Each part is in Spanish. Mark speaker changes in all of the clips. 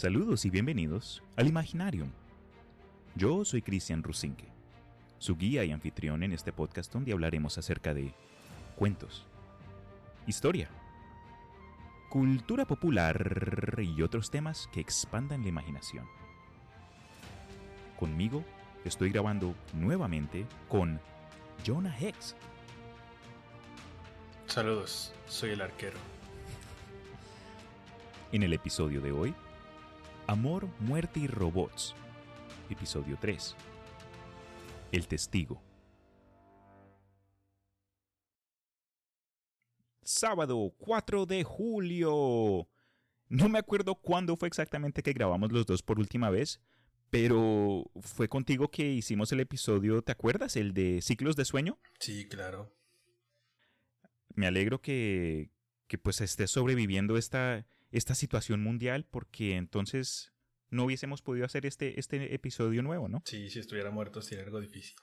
Speaker 1: Saludos y bienvenidos al Imaginarium. Yo soy Cristian Rusinque, su guía y anfitrión en este podcast donde hablaremos acerca de cuentos, historia, cultura popular y otros temas que expandan la imaginación. Conmigo estoy grabando nuevamente con Jonah Hex.
Speaker 2: Saludos, soy el arquero.
Speaker 1: En el episodio de hoy, Amor, Muerte y Robots. Episodio 3. El testigo. Sábado 4 de julio. No me acuerdo cuándo fue exactamente que grabamos los dos por última vez, pero fue contigo que hicimos el episodio, ¿te acuerdas? El de ciclos de sueño.
Speaker 2: Sí, claro.
Speaker 1: Me alegro que, que pues estés sobreviviendo esta, esta situación mundial porque entonces no hubiésemos podido hacer este, este episodio nuevo, ¿no?
Speaker 2: Sí, si estuviera muerto sería algo difícil.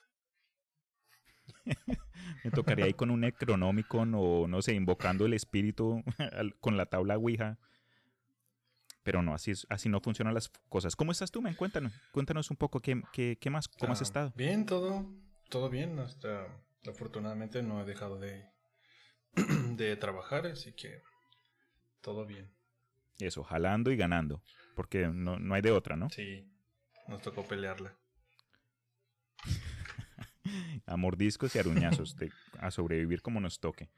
Speaker 1: Me tocaría ahí con un Necronomicon o no sé, invocando el espíritu con la tabla Ouija. Pero no, así, así no funcionan las cosas. ¿Cómo estás tú, men? Cuéntanos, cuéntanos un poco qué, qué, qué más, cómo has
Speaker 2: Ah,
Speaker 1: estado.
Speaker 2: Bien, todo, todo bien. Hasta afortunadamente no he dejado de, de trabajar, así que todo bien.
Speaker 1: Eso, jalando y ganando, porque no, no hay de otra, ¿no?
Speaker 2: Sí, nos tocó pelearla.
Speaker 1: a mordiscos y aruñazos, de- a sobrevivir como nos toque.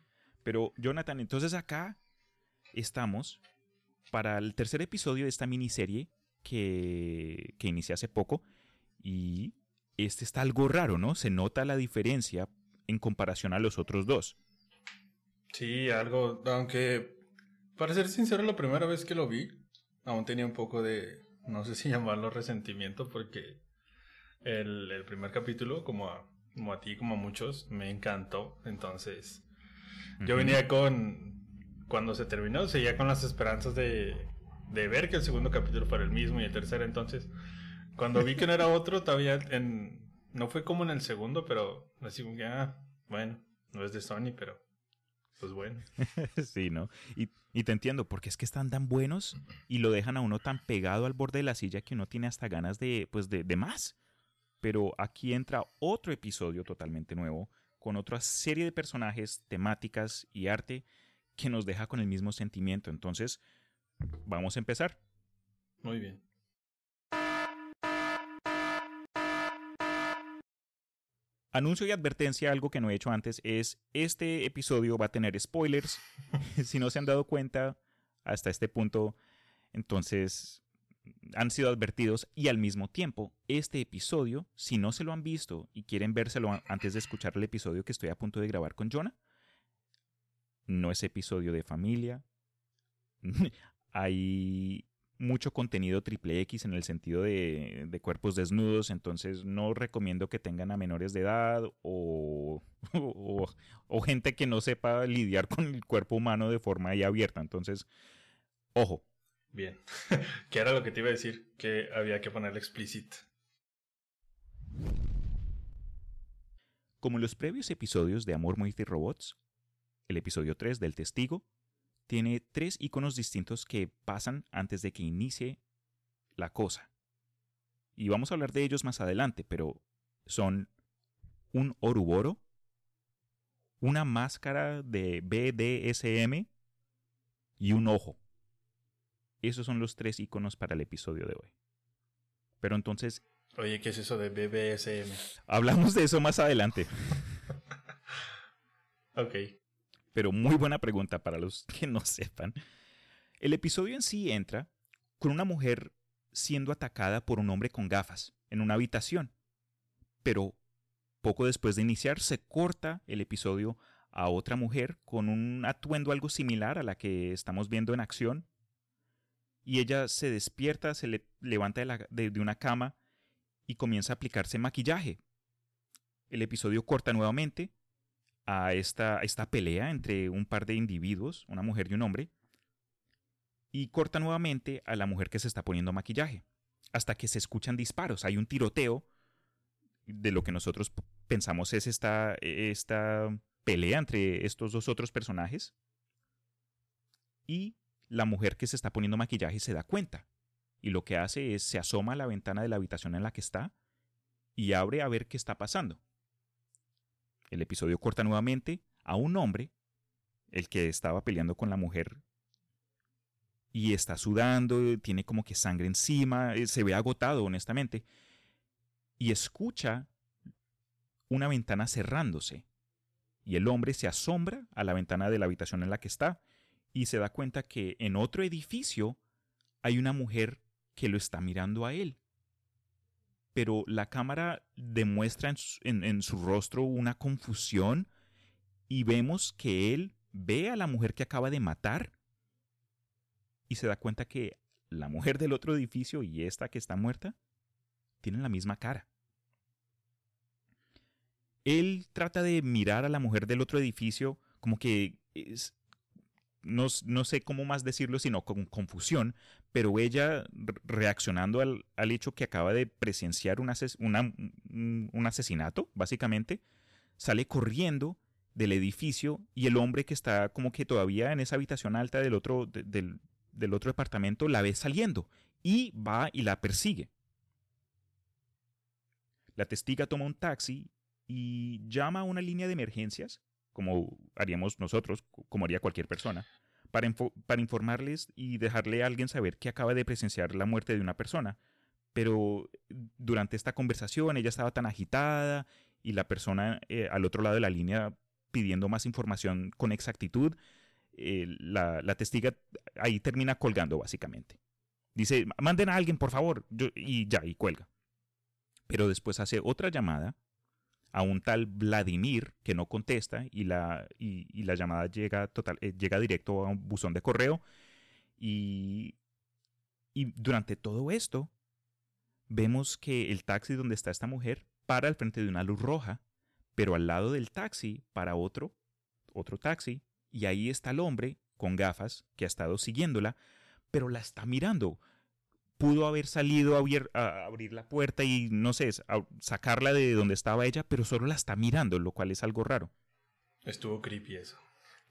Speaker 1: Pero, Jonathan, entonces acá estamos para el tercer episodio de esta miniserie que, que inicié hace poco. Y este está algo raro, ¿no? Se nota la diferencia en comparación a los otros dos.
Speaker 2: Sí, algo, aunque para ser sincero, la primera vez que lo vi, aún tenía un poco de, no sé si llamarlo resentimiento, porque el, el primer capítulo, como a, como a ti, como a muchos, me encantó. Entonces, yo venía con, cuando se terminó, seguía con las esperanzas de, de ver que el segundo capítulo fuera el mismo y el tercero. Entonces, cuando vi que no era otro, todavía en, no fue como en el segundo, pero así como que, ah, bueno, no es de Sony, pero pues bueno.
Speaker 1: Sí, ¿no? Y, y te entiendo, porque es que están tan buenos y lo dejan a uno tan pegado al borde de la silla que uno tiene hasta ganas de, pues, de, de más. Pero aquí entra otro episodio totalmente nuevo, con otra serie de personajes, temáticas y arte que nos deja con el mismo sentimiento. Entonces, vamos a empezar.
Speaker 2: Muy bien.
Speaker 1: Anuncio y advertencia, algo que no he hecho antes, es este episodio va a tener spoilers. si no se han dado cuenta hasta este punto, entonces han sido advertidos y al mismo tiempo, este episodio, si no se lo han visto y quieren vérselo antes de escuchar el episodio que estoy a punto de grabar con Jonah, no es episodio de familia. Hay mucho contenido triple X en el sentido de, de cuerpos desnudos, entonces no recomiendo que tengan a menores de edad o, o, o gente que no sepa lidiar con el cuerpo humano de forma ahí abierta. Entonces, ojo,
Speaker 2: Bien. que era lo que te iba a decir, que había que ponerle explícito.
Speaker 1: como en los previos episodios de Amor, Muerte y Robots, el episodio 3 del Testigo tiene tres iconos distintos que pasan antes de que inicie la cosa. Y vamos a hablar de ellos más adelante, pero son un Oruboro, una máscara de BDSM y un ojo. Esos son los tres iconos para el episodio de hoy. Pero entonces,
Speaker 2: Oye, ¿qué es eso de BBSM?
Speaker 1: hablamos de eso más adelante.
Speaker 2: Ok.
Speaker 1: Pero muy buena pregunta para los que no sepan. El episodio en sí entra con una mujer siendo atacada por un hombre con gafas en una habitación. Pero poco después de iniciar se corta el episodio a otra mujer con un atuendo algo similar a la que estamos viendo en acción. Y ella se despierta, se le levanta de, de una cama y comienza a aplicarse maquillaje. El episodio corta nuevamente a esta, esta pelea entre un par de individuos, una mujer y un hombre, y corta nuevamente a la mujer que se está poniendo maquillaje, hasta que se escuchan disparos. Hay un tiroteo de lo que nosotros pensamos es esta, esta pelea entre estos dos otros personajes, y la mujer que se está poniendo maquillaje se da cuenta y lo que hace es se asoma a la ventana de la habitación en la que está y abre a ver qué está pasando. El episodio corta nuevamente a un hombre, el que estaba peleando con la mujer, y está sudando, tiene como que sangre encima, eh, se ve agotado honestamente, y escucha una ventana cerrándose. Y el hombre se asombra a la ventana de la habitación en la que está y se da cuenta que en otro edificio hay una mujer que lo está mirando a él. Pero la cámara demuestra en su, rostro una confusión y vemos que él ve a la mujer que acaba de matar y se da cuenta que la mujer del otro edificio y esta que está muerta tienen la misma cara. Él trata de mirar a la mujer del otro edificio como que es, no, sé cómo más decirlo, sino con confusión, pero ella reaccionando al, hecho que acaba de presenciar un, un, asesinato, básicamente, sale corriendo del edificio y el hombre que está como que todavía en esa habitación alta del otro, del, del otro departamento la ve saliendo y va y la persigue. La testiga toma un taxi y llama a una línea de emergencias como haríamos nosotros, como haría cualquier persona, para, informarles y dejarle a alguien saber que acaba de presenciar la muerte de una persona. Pero durante esta conversación ella estaba tan agitada y la persona eh, al otro lado de la línea pidiendo más información con exactitud, eh, la, testiga ahí termina colgando básicamente. Dice, manden a alguien, por favor, y ya, y cuelga. Pero después hace otra llamada a un tal Vladimir que no contesta y la, y, la llamada llega, total, eh, llega directo a un buzón de correo. Y, y durante todo esto, vemos que el taxi donde está esta mujer para al frente de una luz roja, pero al lado del taxi para otro, otro taxi, y ahí está el hombre con gafas que ha estado siguiéndola, pero la está mirando pudo haber salido a abrir, la puerta y, no sé, sacarla de donde estaba ella, pero solo la está mirando, lo cual es algo raro.
Speaker 2: Estuvo creepy eso.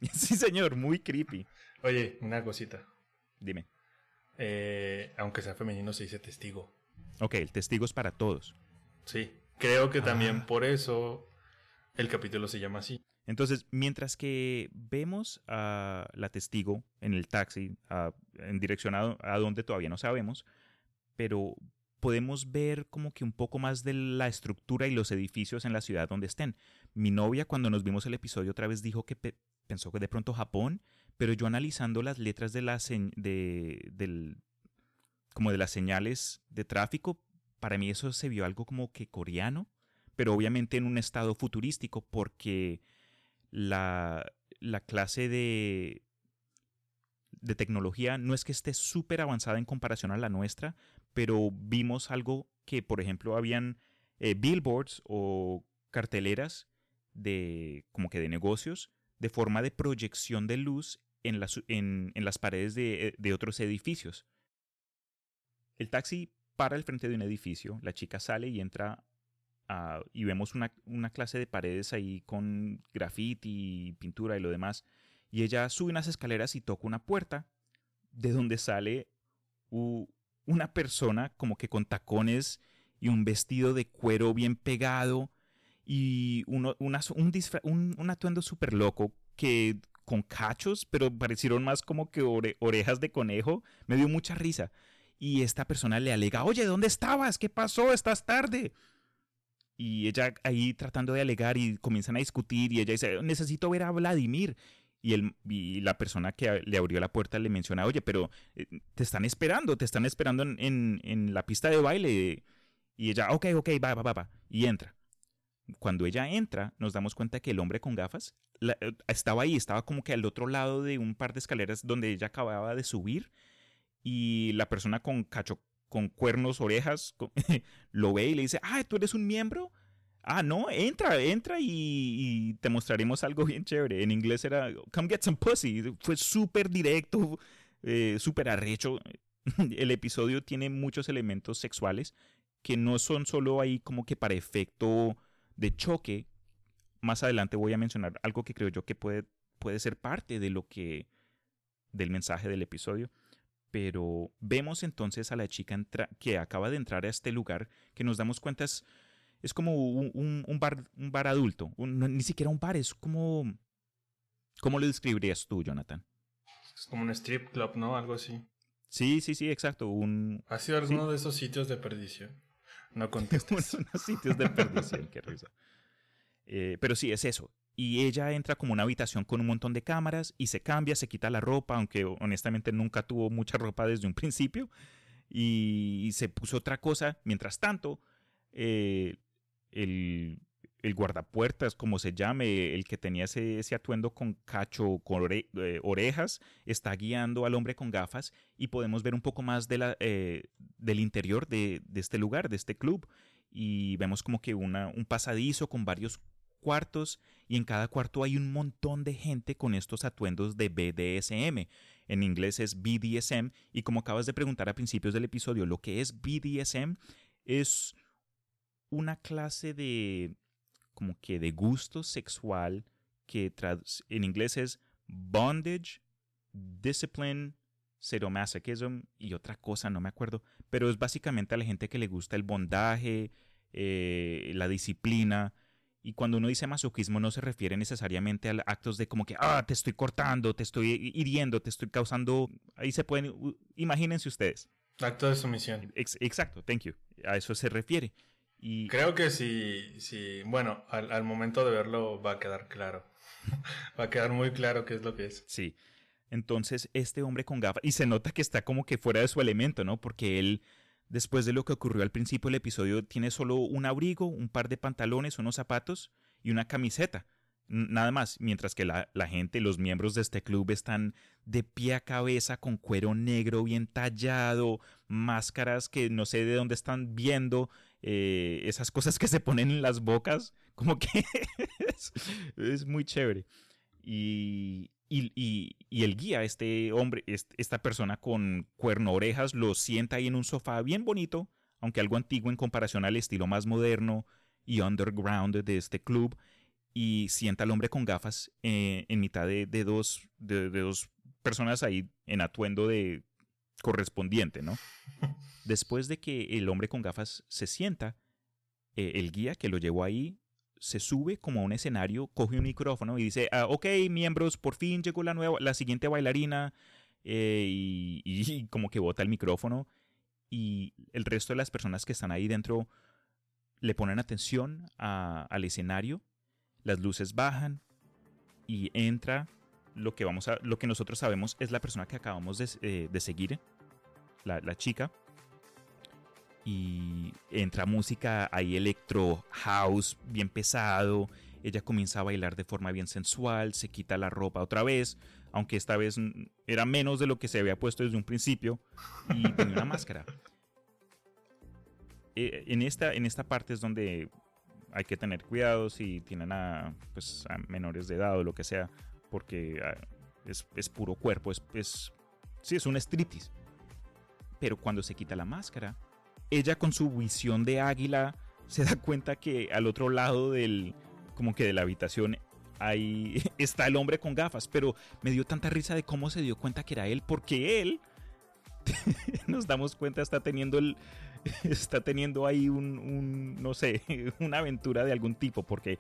Speaker 1: sí, señor, muy creepy.
Speaker 2: Oye, una cosita.
Speaker 1: Dime.
Speaker 2: Eh, aunque sea femenino, se dice testigo.
Speaker 1: Ok, el testigo es para todos.
Speaker 2: Sí, creo que también ah. por eso el capítulo se llama así.
Speaker 1: Entonces, mientras que vemos a la testigo en el taxi, en dirección a, a, donde todavía no sabemos, pero podemos ver como que un poco más de la estructura y los edificios en la ciudad donde estén. Mi novia cuando nos vimos el episodio otra vez dijo que pensó que de pronto Japón, pero yo analizando las letras de las de, del, como de las señales de tráfico, para mí eso se vio algo como que coreano, pero obviamente en un estado futurístico porque la, clase de, tecnología no es que esté súper avanzada en comparación a la nuestra, pero vimos algo que, por ejemplo, habían eh, billboards o carteleras de como que de negocios de forma de proyección de luz en las, paredes de, de, otros edificios. El taxi para al frente de un edificio, la chica sale y entra y vemos una, clase de paredes ahí con graffiti, pintura y lo demás. Y ella sube unas escaleras y toca una puerta de donde sale una persona como que con tacones y un vestido de cuero bien pegado y uno, un, un, atuendo súper loco que con cachos, pero parecieron más como que orejas de conejo. Me dio mucha risa. Y esta persona le alega, oye, ¿dónde estabas? ¿Qué pasó? Estás tarde y ella ahí tratando de alegar y comienzan a discutir y ella dice, necesito ver a Vladimir. Y, el, y la persona que le abrió la puerta le menciona, oye, pero eh, te están esperando, te están esperando en, en, la pista de baile. Y ella, ok, ok, va, va, va, va. Y entra. Cuando ella entra, nos damos cuenta que el hombre con gafas eh, estaba ahí, estaba como que al otro lado de un par de escaleras donde ella acababa de subir. Y la persona con cacho, con cuernos, orejas, lo ve y le dice, ah, tú eres un miembro. Ah, no, entra, entra y, te mostraremos algo bien chévere. En inglés era, come get some pussy. Fue súper directo, eh, súper arrecho. El episodio tiene muchos elementos sexuales que no son solo ahí como que para efecto de choque. Más adelante voy a mencionar algo que creo yo que puede, puede ser parte de lo que, del mensaje del episodio Pero vemos entonces a la chica que acaba de entrar a este lugar, que nos damos cuenta es, es como un, un, bar, un bar adulto, ni siquiera un bar, es como... ¿Cómo lo describirías tú, Jonathan?
Speaker 2: Es como un strip club, ¿no? Algo así.
Speaker 1: Sí, sí, sí, exacto. Un...
Speaker 2: ¿Ha sido alguno de esos sitios de perdición? No contestes.
Speaker 1: Unos sitios de perdición, qué risa. Eh, pero sí, es eso. Y ella entra como una habitación con un montón de cámaras y se cambia, se quita la ropa, aunque honestamente nunca tuvo mucha ropa desde un principio. Y, se puso otra cosa. Mientras tanto, eh, el, el, guardapuertas, como se llame, el que tenía ese, ese atuendo con cacho, con eh, orejas, está guiando al hombre con gafas y podemos ver un poco más de la, eh, del interior de, de, este lugar, de este club. Y vemos como que una, un pasadizo con varios cuartos y en cada cuarto hay un montón de gente con estos atuendos de BDSM. En inglés es BDSM y como acabas de preguntar a principios del episodio, lo que es BDSM es una clase de como que de gusto sexual que en inglés es bondage, discipline, sadomasochism y otra cosa, no me acuerdo, pero es básicamente a la gente que le gusta el bondaje, eh, la disciplina. Y cuando uno dice masoquismo no se refiere necesariamente a actos de como que, ah, te estoy cortando, te estoy hiriendo, te estoy causando... Ahí se pueden, imagínense ustedes.
Speaker 2: Acto de sumisión.
Speaker 1: exacto, thank you. A eso se refiere.
Speaker 2: Creo que sí, sí. Bueno, al, momento de verlo va a quedar claro. va a quedar muy claro qué es lo que es.
Speaker 1: Sí. Entonces, este hombre con gafas, y se nota que está como que fuera de su elemento, ¿no? Porque él, después de lo que ocurrió al principio del episodio, tiene solo un abrigo, un par de pantalones, unos zapatos y una camiseta. Nada más, mientras que la, gente, los miembros de este club están de pie a cabeza con cuero negro bien tallado, máscaras que no sé de dónde están viendo, eh, esas cosas que se ponen en las bocas, como que es, muy chévere. Y, y, y, el guía, este hombre, esta persona con cuerno orejas, lo sienta ahí en un sofá bien bonito, aunque algo antiguo en comparación al estilo más moderno y underground de este club y sienta al hombre con gafas eh, en mitad de, dos, de, dos personas ahí en atuendo de correspondiente, ¿no? Después de que el hombre con gafas se sienta, eh, el guía que lo llevó ahí se sube como a un escenario, coge un micrófono y dice, ah, ok, miembros, por fin llegó la nueva, la siguiente bailarina, eh, y, como que bota el micrófono y el resto de las personas que están ahí dentro le ponen atención al escenario las luces bajan y entra lo que, vamos a, lo que nosotros sabemos es la persona que acabamos de, eh, seguir, la, chica. Y entra música ahí electro house, bien pesado. Ella comienza a bailar de forma bien sensual, se quita la ropa otra vez, aunque esta vez era menos de lo que se había puesto desde un principio, y tenía una máscara. Eh, en, esta, en esta parte es donde hay que tener cuidado si tienen a, pues, a menores de edad o lo que sea, porque ah, es, puro cuerpo, es, es, sí, es un striptease. Pero cuando se quita la máscara, ella con su visión de águila se da cuenta que al otro lado del, como que de la habitación ahí está el hombre con gafas, pero me dio tanta risa de cómo se dio cuenta que era él, porque él, nos damos cuenta, está teniendo el, está teniendo ahí un, no sé, una aventura de algún tipo, porque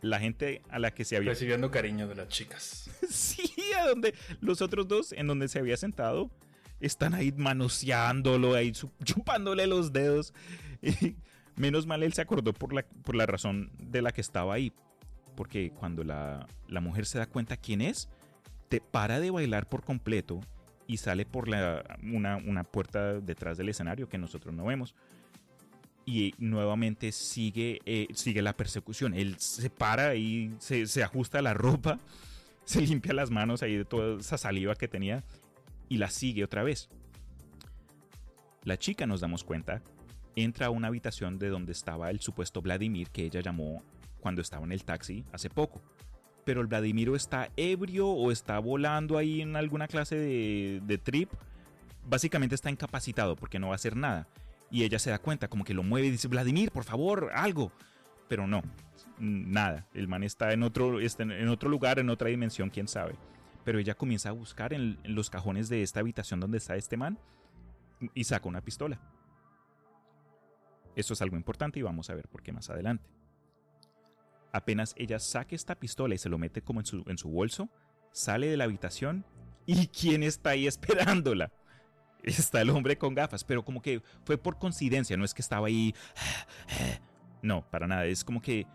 Speaker 1: la gente a la que se había...
Speaker 2: Recibiendo cariño de las chicas.
Speaker 1: sí, a donde los otros dos, en donde se había sentado, están ahí manoseándolo, ahí chupándole los dedos. menos mal él se acordó por la, por la razón de la que estaba ahí. Porque cuando la, la mujer se da cuenta quién es, te para de bailar por completo y sale por la, una, puerta detrás del escenario que nosotros no vemos. Y nuevamente sigue, eh, sigue la persecución. Él se para y se, se ajusta la ropa, se limpia las manos ahí de toda esa saliva que tenía y la sigue otra vez. La chica, nos damos cuenta, entra a una habitación de donde estaba el supuesto Vladimir que ella llamó cuando estaba en el taxi hace poco pero el Vladimiro está ebrio o está volando ahí en alguna clase de, trip, básicamente está incapacitado porque no va a hacer nada. Y ella se da cuenta, como que lo mueve y dice, Vladimir, por favor, algo. Pero no, nada. El man está en otro, está en otro lugar, en otra dimensión, quién sabe. Pero ella comienza a buscar en, los cajones de esta habitación donde está este man y saca una pistola. Esto es algo importante y vamos a ver por qué más adelante. Apenas ella saque esta pistola y se lo mete como en su, en su bolso, sale de la habitación y ¿quién está ahí esperándola? Está el hombre con gafas, pero como que fue por coincidencia, no es que estaba ahí... No, para nada, es como que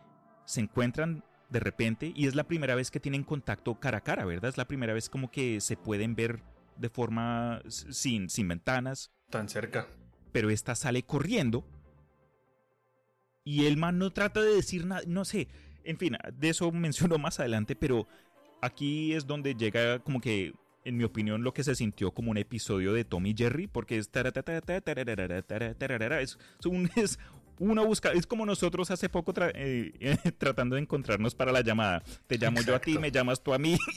Speaker 1: se encuentran de repente y es la primera vez que tienen contacto cara a cara, ¿verdad? Es la primera vez como que se pueden ver de forma sin, sin ventanas.
Speaker 2: Tan cerca.
Speaker 1: Pero esta sale corriendo y el man no trata de decir nada, no sé, en fin, de eso menciono más adelante, pero aquí es donde llega como que, en mi opinión, lo que se sintió como un episodio de Tommy Jerry, porque es, es, un, es una busca, es como nosotros hace poco eh, tratando de encontrarnos para la llamada. Te llamo Exacto. yo a ti, me llamas tú a mí.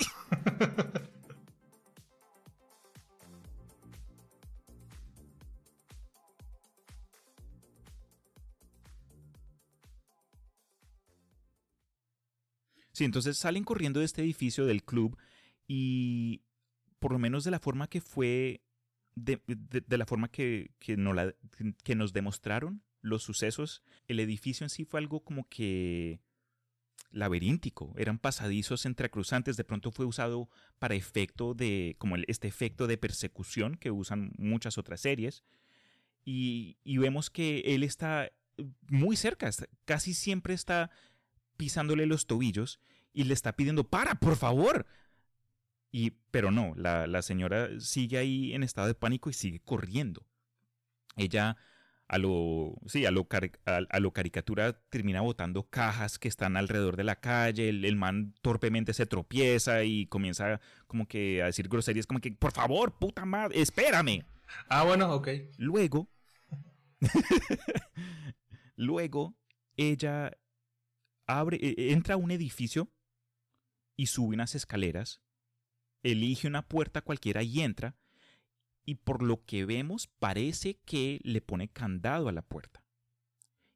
Speaker 1: Sí, entonces salen corriendo de este edificio del club y por lo menos de la forma que fue, de, de, de la forma que, que, no la, que nos demostraron los sucesos, el edificio en sí fue algo como que laberíntico, eran pasadizos entrecruzantes, de pronto fue usado para efecto de, como este efecto de persecución que usan muchas otras series, y, y vemos que él está muy cerca, casi siempre está pisándole los tobillos y le está pidiendo, para, por favor. Y, pero no, la, la señora sigue ahí en estado de pánico y sigue corriendo. Ella a lo, sí, a lo, a, a lo caricatura termina botando cajas que están alrededor de la calle, el, el, man torpemente se tropieza y comienza como que a decir groserías como que, por favor, puta madre, espérame.
Speaker 2: Ah, bueno, ok.
Speaker 1: Luego, luego, ella abre, entra a un edificio y sube unas escaleras, elige una puerta cualquiera y entra, y por lo que vemos parece que le pone candado a la puerta.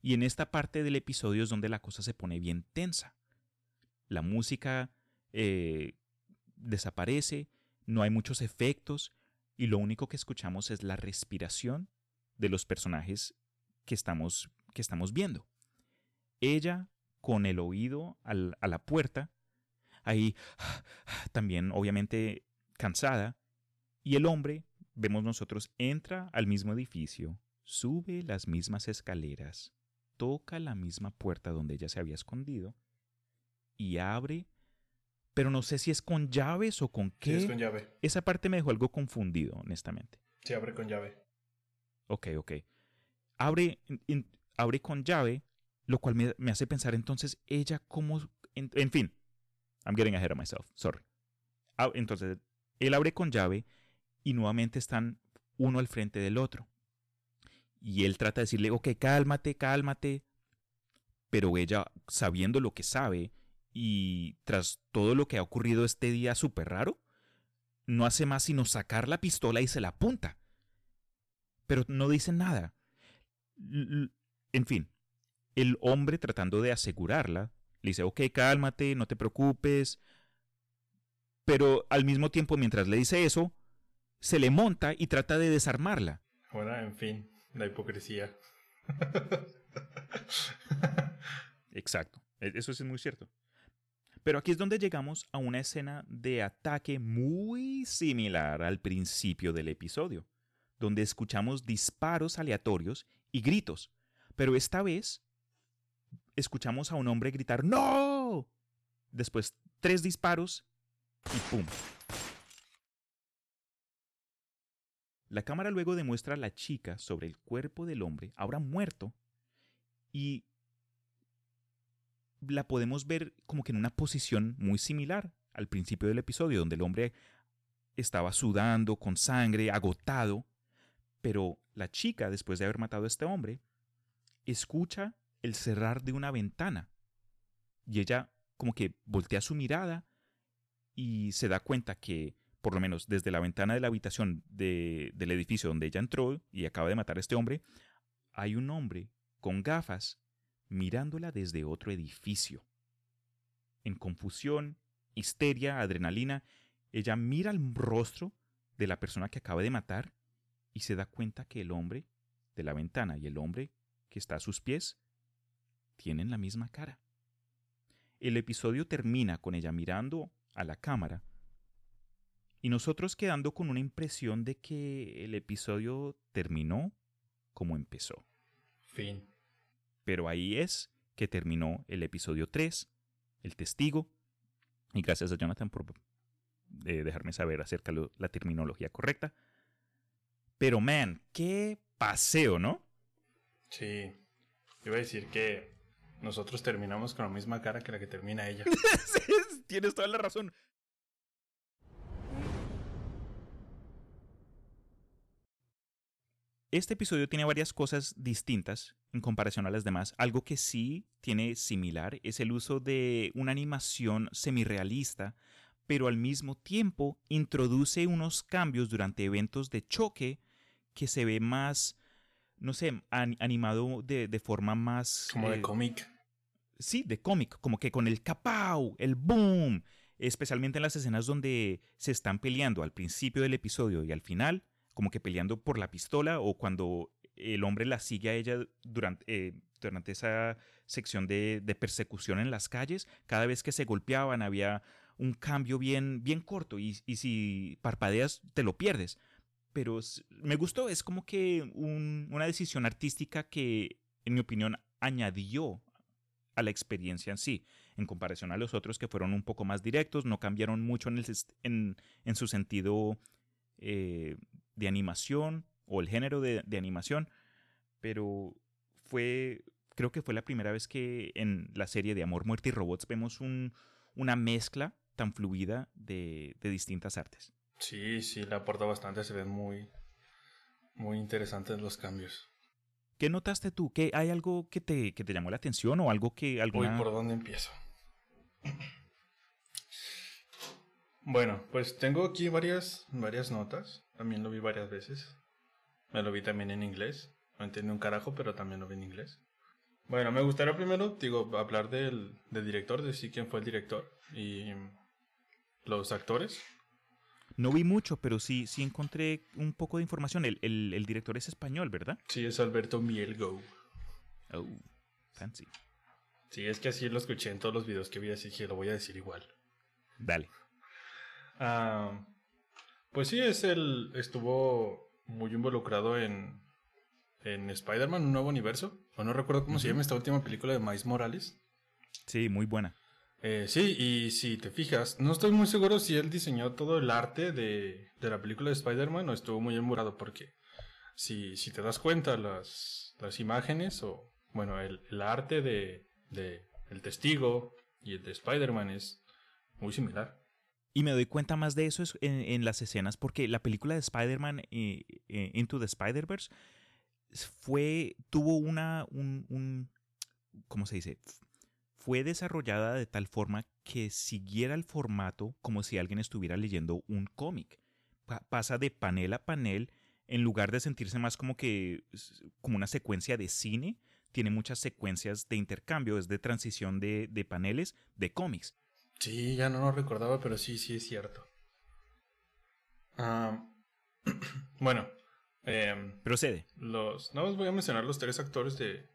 Speaker 1: Y en esta parte del episodio es donde la cosa se pone bien tensa. La música eh, desaparece, no hay muchos efectos, y lo único que escuchamos es la respiración de los personajes que estamos, que estamos viendo. Ella con el oído a la puerta, ahí también obviamente cansada, y el hombre, vemos nosotros, entra al mismo edificio, sube las mismas escaleras, toca la misma puerta donde ella se había escondido, y abre, pero no sé si es con llaves o con qué.
Speaker 2: Sí, es con llave.
Speaker 1: Esa parte me dejó algo confundido, honestamente.
Speaker 2: Sí, abre con llave.
Speaker 1: Ok, ok. Abre, in, abre con llave, lo cual me, me hace pensar entonces ella cómo... En, en, fin, I'm getting ahead of myself, sorry. Entonces, él abre con llave y nuevamente están uno al frente del otro. Y él trata de decirle, ok, cálmate, cálmate. Pero ella, sabiendo lo que sabe y tras todo lo que ha ocurrido este día súper raro, no hace más sino sacar la pistola y se la apunta. Pero no dice nada. En fin, el hombre tratando de asegurarla, le dice, ok, cálmate, no te preocupes. Pero al mismo tiempo, mientras le dice eso, se le monta y trata de desarmarla.
Speaker 2: Bueno, en fin, la hipocresía.
Speaker 1: Exacto, eso es muy cierto. Pero aquí es donde llegamos a una escena de ataque muy similar al principio del episodio, donde escuchamos disparos aleatorios y gritos, pero esta vez escuchamos a un hombre gritar ¡No! Después tres disparos y ¡pum! La cámara luego demuestra a la chica sobre el cuerpo del hombre, ahora muerto, y la podemos ver como que en una posición muy similar al principio del episodio, donde el hombre estaba sudando, con sangre, agotado, pero la chica, después de haber matado a este hombre, escucha el cerrar de una ventana. Y ella como que voltea su mirada y se da cuenta que, por lo menos desde la ventana de la habitación de, del edificio donde ella entró y acaba de matar a este hombre, hay un hombre con gafas mirándola desde otro edificio. En confusión, histeria, adrenalina, ella mira el rostro de la persona que acaba de matar y se da cuenta que el hombre de la ventana y el hombre que está a sus pies tienen la misma cara. El episodio termina con ella mirando a la cámara y nosotros quedando con una impresión de que el episodio terminó como empezó.
Speaker 2: Fin.
Speaker 1: Pero ahí es que terminó el episodio 3, El Testigo, y gracias a Jonathan por eh, dejarme saber acerca de la terminología correcta. Pero, man, qué paseo, ¿no?
Speaker 2: Sí. Iba a decir que nosotros terminamos con la misma cara que la que termina ella.
Speaker 1: Tienes toda la razón. Este episodio tiene varias cosas distintas en comparación a las demás. Algo que sí tiene similar es el uso de una animación semirrealista, pero al mismo tiempo introduce unos cambios durante eventos de choque que se ve más, no sé, animado de, forma más...
Speaker 2: Como de eh, cómic.
Speaker 1: Sí, de cómic, como que con el capau, el boom, especialmente en las escenas donde se están peleando al principio del episodio y al final como que peleando por la pistola o cuando el hombre la sigue a ella durante, eh, durante esa sección de, persecución en las calles, cada vez que se golpeaban había un cambio bien, bien corto y, si parpadeas te lo pierdes. Pero me gustó, es como que una decisión artística que, en mi opinión, añadió a la experiencia en sí, en comparación a los otros que fueron un poco más directos, no cambiaron mucho en, el, en, en su sentido eh, de animación o el género de, animación, pero fue, creo que fue la primera vez que en la serie de Amor, Muerte y Robots vemos un, una mezcla tan fluida de, distintas artes.
Speaker 2: Sí, sí, le aporta bastante, se ven muy, muy interesantes los cambios.
Speaker 1: ¿Qué notaste tú? ¿Qué, ¿Hay algo que te, que te llamó la atención o algo que... Alguna...
Speaker 2: Uy, ¿por dónde empiezo? Bueno, pues tengo aquí varias, varias notas. También lo vi varias veces. Me lo vi también en inglés. No entiendo un carajo, pero también lo vi en inglés. Bueno, me gustaría primero, digo, hablar del, del director, decir quién fue el director y los actores.
Speaker 1: No vi mucho, pero sí, sí encontré un poco de información. El, el, el director es español, ¿verdad?
Speaker 2: Sí, es Alberto Mielgo.
Speaker 1: Oh, fancy.
Speaker 2: Sí, es que así lo escuché en todos los videos que vi, así que lo voy a decir igual.
Speaker 1: Dale.
Speaker 2: Ah, pues sí, es el. estuvo muy involucrado en. en Spider-Man, un nuevo universo. O no recuerdo cómo se llama esta última película de Miles Morales.
Speaker 1: Sí, muy buena.
Speaker 2: Eh, sí, y si te fijas, no estoy muy seguro si él diseñó todo el arte de, de la película de Spider-Man o estuvo muy enamorado porque si, si te das cuenta las, las imágenes o, bueno, el, el arte de, de El Testigo y el de Spider-Man es muy similar.
Speaker 1: Y me doy cuenta más de eso en, las escenas porque la película de Spider-Man eh, eh, Into the Spider-Verse fue, tuvo una, un, un, ¿cómo se dice? Fue desarrollada de tal forma que siguiera el formato como si alguien estuviera leyendo un cómic. pasa de panel a panel en lugar de sentirse más como que como una secuencia de cine, tiene muchas secuencias de intercambio, es de transición de paneles de cómics.
Speaker 2: Sí, ya no lo recordaba, pero sí, sí es cierto. Ah, bueno. Eh,
Speaker 1: Procede.
Speaker 2: Los, no os voy a mencionar los tres actores de,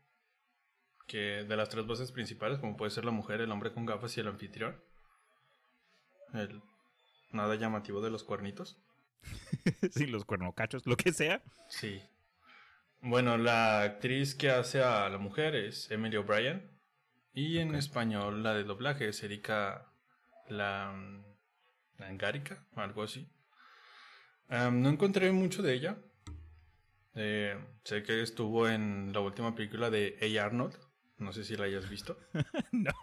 Speaker 2: que, de las tres voces principales, como puede ser la mujer, el hombre con gafas y el anfitrión. El nada llamativo de los cuernitos.
Speaker 1: sí, los cuernocachos, lo que sea.
Speaker 2: Sí. Bueno, la actriz que hace a la mujer es Emily O'Brien. Y en español la de doblaje es Erika la, la Angarica, algo así. no encontré mucho de ella. Eh, sé que estuvo en la última película de A. Arnold. No sé si la hayas visto.
Speaker 1: no.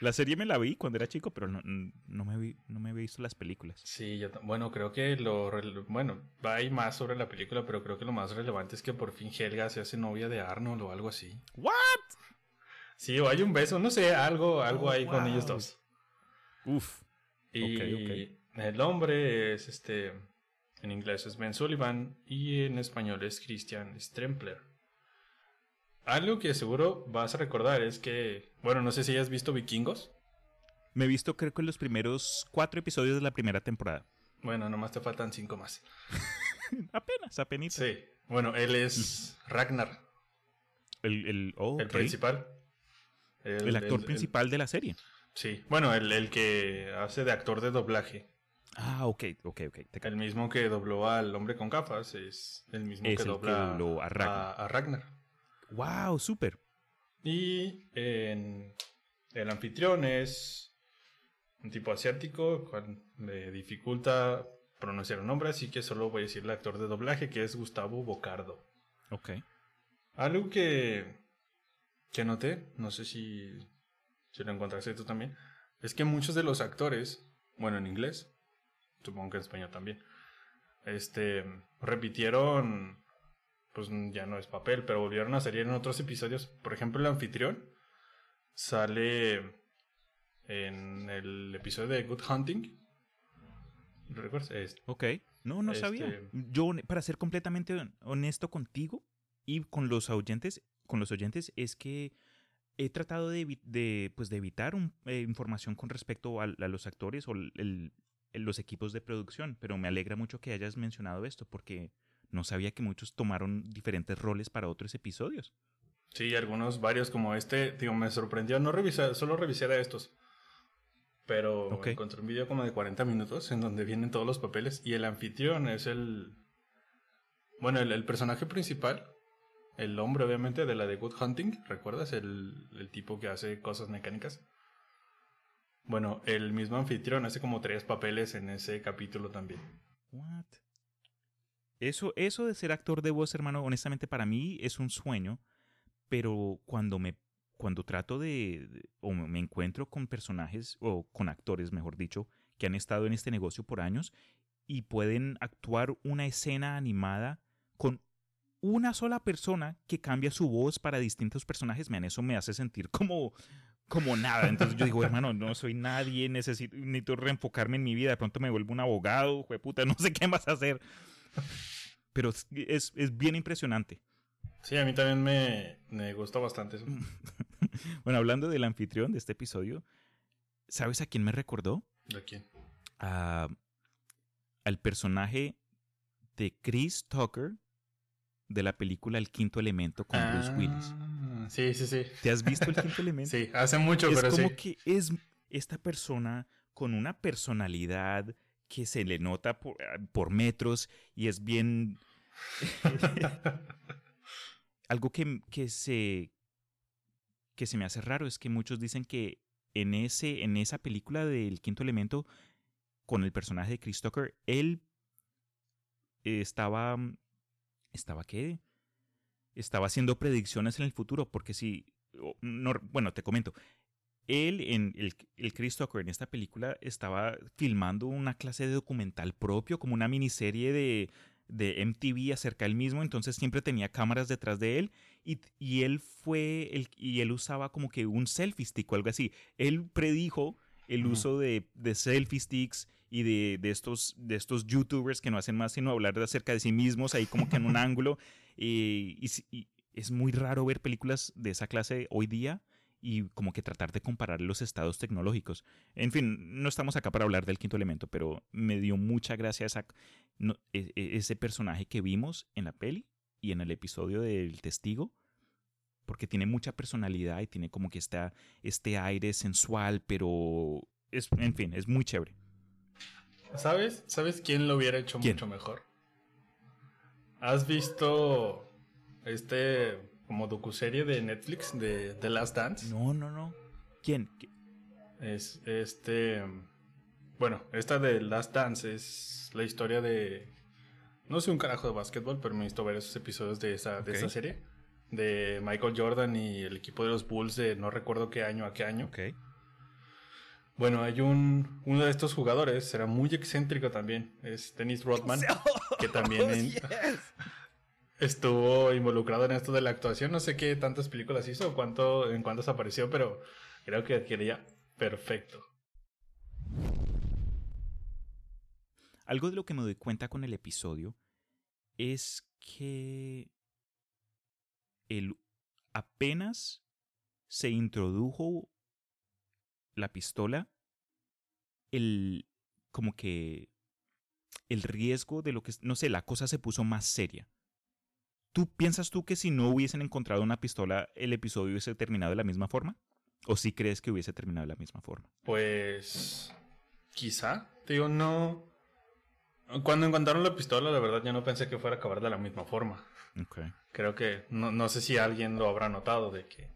Speaker 1: La serie me la vi cuando era chico, pero no, no, me, vi, no me he visto las películas.
Speaker 2: Sí, yo, bueno, creo que lo... Bueno, hay más sobre la película, pero creo que lo más relevante es que por fin Helga se hace novia de Arnold o algo así.
Speaker 1: ¿What?
Speaker 2: Sí, o hay un beso, no sé, algo, algo ahí con ellos dos.
Speaker 1: Uf.
Speaker 2: Y el hombre es este. En inglés es Ben Sullivan y en español es Christian Strempler. Algo que seguro vas a recordar es que, bueno, no sé si hayas visto Vikingos.
Speaker 1: Me he visto creo que los primeros cuatro episodios de la primera temporada.
Speaker 2: Bueno, nomás te faltan cinco más.
Speaker 1: apenas, apenas.
Speaker 2: Sí. Bueno, él es Ragnar.
Speaker 1: El, el, oh,
Speaker 2: el principal.
Speaker 1: El actor principal de la serie.
Speaker 2: Sí. Bueno, el, el que hace de actor de doblaje.
Speaker 1: Ah, ok, ok, ok. Te
Speaker 2: El mismo que dobló al hombre con gafas es el mismo
Speaker 1: Es
Speaker 2: que
Speaker 1: el que
Speaker 2: dobla
Speaker 1: dobló a Ragnar.
Speaker 2: a- a Ragnar.
Speaker 1: Wow, súper.
Speaker 2: Y en- el anfitrión es un tipo asiático, cual le dificulta pronunciar un nombre, así que solo voy a decir el actor de doblaje, que es Gustavo Bocardo.
Speaker 1: Ok.
Speaker 2: Algo que, que noté, no sé si, si lo encontraste tú también, es que muchos de los actores, bueno, en inglés, supongo que en español también, este, repitieron, pues ya no es papel, pero volvieron a salir en otros episodios. Por ejemplo, el anfitrión sale en el episodio de Good Hunting. ¿Lo recuerdas? Es-
Speaker 1: Ok. No, no sabía.
Speaker 2: Este-
Speaker 1: Yo, para ser completamente hon- honesto contigo y con los oyentes, con los oyentes, es que he tratado de, de, pues, de evitar un- eh, información con respecto a, los actores o el- el- el- los equipos de producción, pero me alegra mucho que hayas mencionado esto porque no sabía que muchos tomaron diferentes roles para otros episodios.
Speaker 2: Sí, algunos, varios como este, digo, me sorprendió, no revisar, solo revisé de estos. Pero encontré un video como de 40 minutos en donde vienen todos los papeles y el anfitrión es el... Bueno, el, el personaje principal, el hombre obviamente de la de Good Hunting, ¿recuerdas? El, el tipo que hace cosas mecánicas. Bueno, el mismo anfitrión hace como tres papeles en ese capítulo también.
Speaker 1: What? Eso, eso de ser actor de voz, hermano, honestamente para mí es un sueño, pero cuando me cuando trato de, de- o me encuentro con personajes o con actores, mejor dicho, que han estado en este negocio por años y pueden actuar una escena animada con una sola persona que cambia su voz para distintos personajes, man, eso me hace sentir como como nada. Entonces yo digo, hermano, no soy nadie, necesito, necesito reenfocarme en mi vida. De pronto me vuelvo un abogado, puta, no sé qué más hacer. Pero es, es, es bien impresionante.
Speaker 2: Sí, a mí también me, me gustó bastante eso.
Speaker 1: Bueno, hablando del anfitrión de este episodio, ¿sabes a quién me recordó?
Speaker 2: ¿De quién?
Speaker 1: A- al personaje de Chris Tucker de la película El Quinto Elemento con Bruce Willis.
Speaker 2: Ah, Sí, sí, sí.
Speaker 1: ¿Te has visto El Quinto Elemento?
Speaker 2: Sí, hace mucho,
Speaker 1: es
Speaker 2: pero
Speaker 1: como
Speaker 2: sí.
Speaker 1: que es esta persona con una personalidad que se le nota por, ah, por metros y es bien... Algo que, que, se, que se me hace raro es que muchos dicen que en, ese, en esa película del quinto elemento, con el personaje de Chris Tucker, él estaba... ¿Estaba qué? Estaba haciendo predicciones en el futuro, porque si... No, bueno, te comento. Él, en el, el Chris Tucker en esta película, estaba filmando una clase de documental propio, como una miniserie de, de MTV acerca del mismo, entonces siempre tenía cámaras detrás de él y, y él fue, el, y él usaba como que un selfie stick o algo así. Él predijo el uso de, de selfie sticks y de, de, estos, de estos youtubers que no hacen más sino hablar de acerca de sí mismos ahí como que en un ángulo. Y, y y es muy raro ver películas de esa clase hoy día y como que tratar de comparar los estados tecnológicos. En fin, no estamos acá para hablar del quinto elemento, pero me dio mucha gracia esa, no, e- e- ese personaje que vimos en la peli y en el episodio del testigo, porque tiene mucha personalidad y tiene como que está este aire sensual, pero es, en fin, es muy chévere.
Speaker 2: ¿Sabes? ¿Sabes quién lo hubiera hecho
Speaker 1: ¿Quién?
Speaker 2: mucho mejor? ¿Has visto este como docuserie de Netflix de The Last Dance?
Speaker 1: No, no, no. ¿Quién? ¿Qui-
Speaker 2: Es este bueno, esta de Last Dance es la historia de no sé un carajo de básquetbol, pero me he visto varios episodios de esa de esa serie de Michael Jordan y el equipo de los Bulls de no recuerdo qué año a qué año.
Speaker 1: Ok.
Speaker 2: Bueno, hay un uno de estos jugadores, será muy excéntrico también, es Dennis Rodman, que también en- estuvo involucrado en esto de la actuación. No sé qué tantas películas hizo o cuánto, en cuántas apareció, pero creo que quedaría perfecto.
Speaker 1: Algo de lo que me doy cuenta con el episodio es que el, apenas se introdujo la pistola el, como que, el riesgo de lo que, no sé, la cosa se puso más seria. ¿Tú piensas tú que si no hubiesen encontrado una pistola, el episodio hubiese terminado de la misma forma? ¿O sí crees que hubiese terminado de la misma forma?
Speaker 2: Pues quizá. Te digo, no. Cuando encontraron la pistola, la verdad, yo no pensé que fuera a acabar de la misma forma.
Speaker 1: Okay.
Speaker 2: Creo que no, no sé si alguien lo habrá notado de que.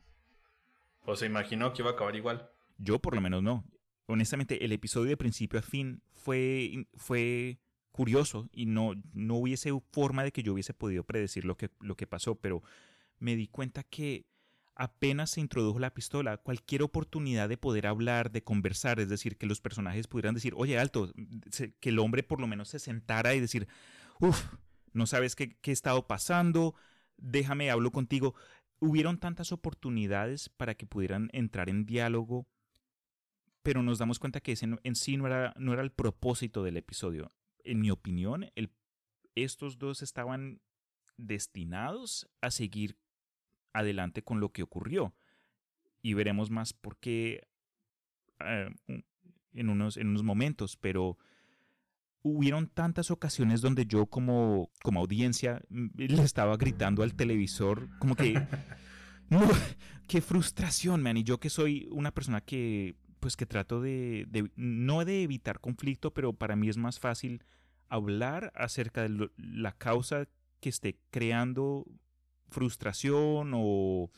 Speaker 2: O se imaginó que iba a acabar igual.
Speaker 1: Yo por lo menos no. Honestamente, el episodio de principio a fin fue, fue curioso y no, no hubiese forma de que yo hubiese podido predecir lo que, lo que pasó, pero me di cuenta que apenas se introdujo la pistola, cualquier oportunidad de poder hablar, de conversar, es decir, que los personajes pudieran decir, oye, alto, que el hombre por lo menos se sentara y decir, uff, no sabes qué, qué ha estado pasando, déjame, hablo contigo. Hubieron tantas oportunidades para que pudieran entrar en diálogo, pero nos damos cuenta que ese en sí no era, no era el propósito del episodio. En mi opinión, el, estos dos estaban destinados a seguir adelante con lo que ocurrió. Y veremos más por qué eh, en, unos, en unos momentos, pero hubieron tantas ocasiones donde yo como, como audiencia mm, le estaba gritando al televisor, como que, no, qué frustración, man. Y yo que soy una persona que, pues que trato de, no de evitar conflicto, pero para mí es más fácil hablar acerca de la causa que esté creando frustración o,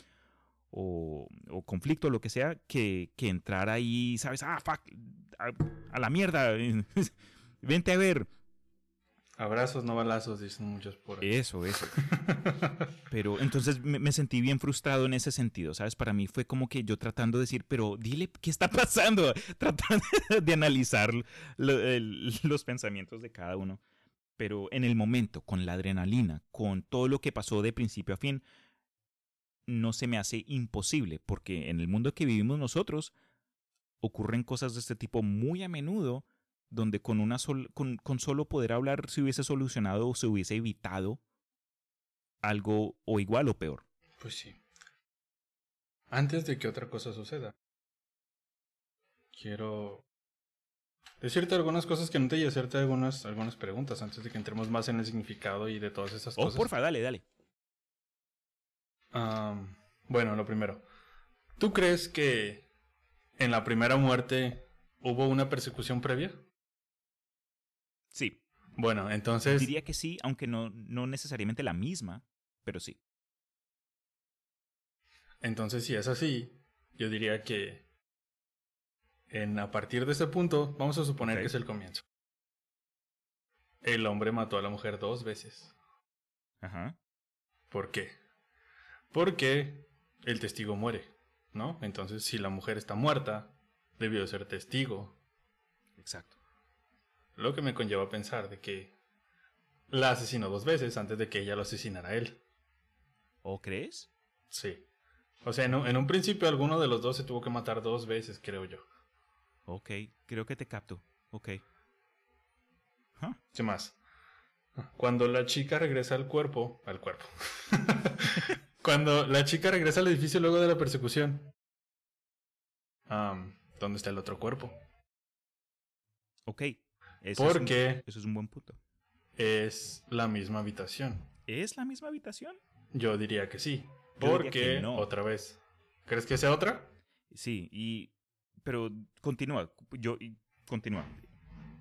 Speaker 1: o, o conflicto, lo que sea, que, que, entrar ahí, ¿sabes? Ah, fuck, a, a la mierda, vente a ver.
Speaker 2: Abrazos, no balazos, dicen muchos por
Speaker 1: ahí. Eso, eso. pero entonces me, me, sentí bien frustrado en ese sentido, ¿sabes? Para mí fue como que yo tratando de decir, pero dile, ¿qué está pasando? Tratando de analizar lo, el, los pensamientos de cada uno pero en el momento, con la adrenalina, con todo lo que pasó de principio a fin, no se me hace imposible, porque en el mundo que vivimos nosotros ocurren cosas de este tipo muy a menudo, donde con, una sol con, con solo poder hablar se hubiese solucionado o se hubiese evitado algo o igual o peor.
Speaker 2: Pues sí. Antes de que otra cosa suceda, quiero decirte algunas cosas que no te y hacerte algunas, algunas preguntas antes de que entremos más en el significado y de todas esas
Speaker 1: oh,
Speaker 2: cosas.
Speaker 1: porfa, dale, dale.
Speaker 2: Um, bueno, lo primero. ¿Tú crees que en la primera muerte hubo una persecución previa?
Speaker 1: Sí.
Speaker 2: Bueno, entonces...
Speaker 1: Diría que sí, aunque no, no necesariamente la misma, pero sí.
Speaker 2: Entonces, si es así, yo diría que en, a partir de ese punto, vamos a suponer okay. que es el comienzo. El hombre mató a la mujer dos veces.
Speaker 1: Ajá.
Speaker 2: ¿Por qué? Porque el testigo muere, ¿no? Entonces, si la mujer está muerta, debió ser testigo.
Speaker 1: Exacto.
Speaker 2: Lo que me conlleva a pensar de que la asesinó dos veces antes de que ella lo asesinara a él.
Speaker 1: ¿O crees?
Speaker 2: Sí. O sea, en un, en un principio alguno de los dos se tuvo que matar dos veces, creo yo.
Speaker 1: Ok, creo que te capto. Ok.
Speaker 2: Huh. ¿Qué más? Cuando la chica regresa al cuerpo, al cuerpo. Cuando la chica regresa al edificio luego de la persecución, um, ¿dónde está el otro cuerpo?
Speaker 1: Ok. Eso
Speaker 2: Porque
Speaker 1: es un, eso es un buen punto.
Speaker 2: Es la misma habitación.
Speaker 1: ¿Es la misma habitación?
Speaker 2: Yo diría que sí. Porque, que no. otra vez. ¿Crees que sea otra?
Speaker 1: Sí, y pero continúa, yo continúa.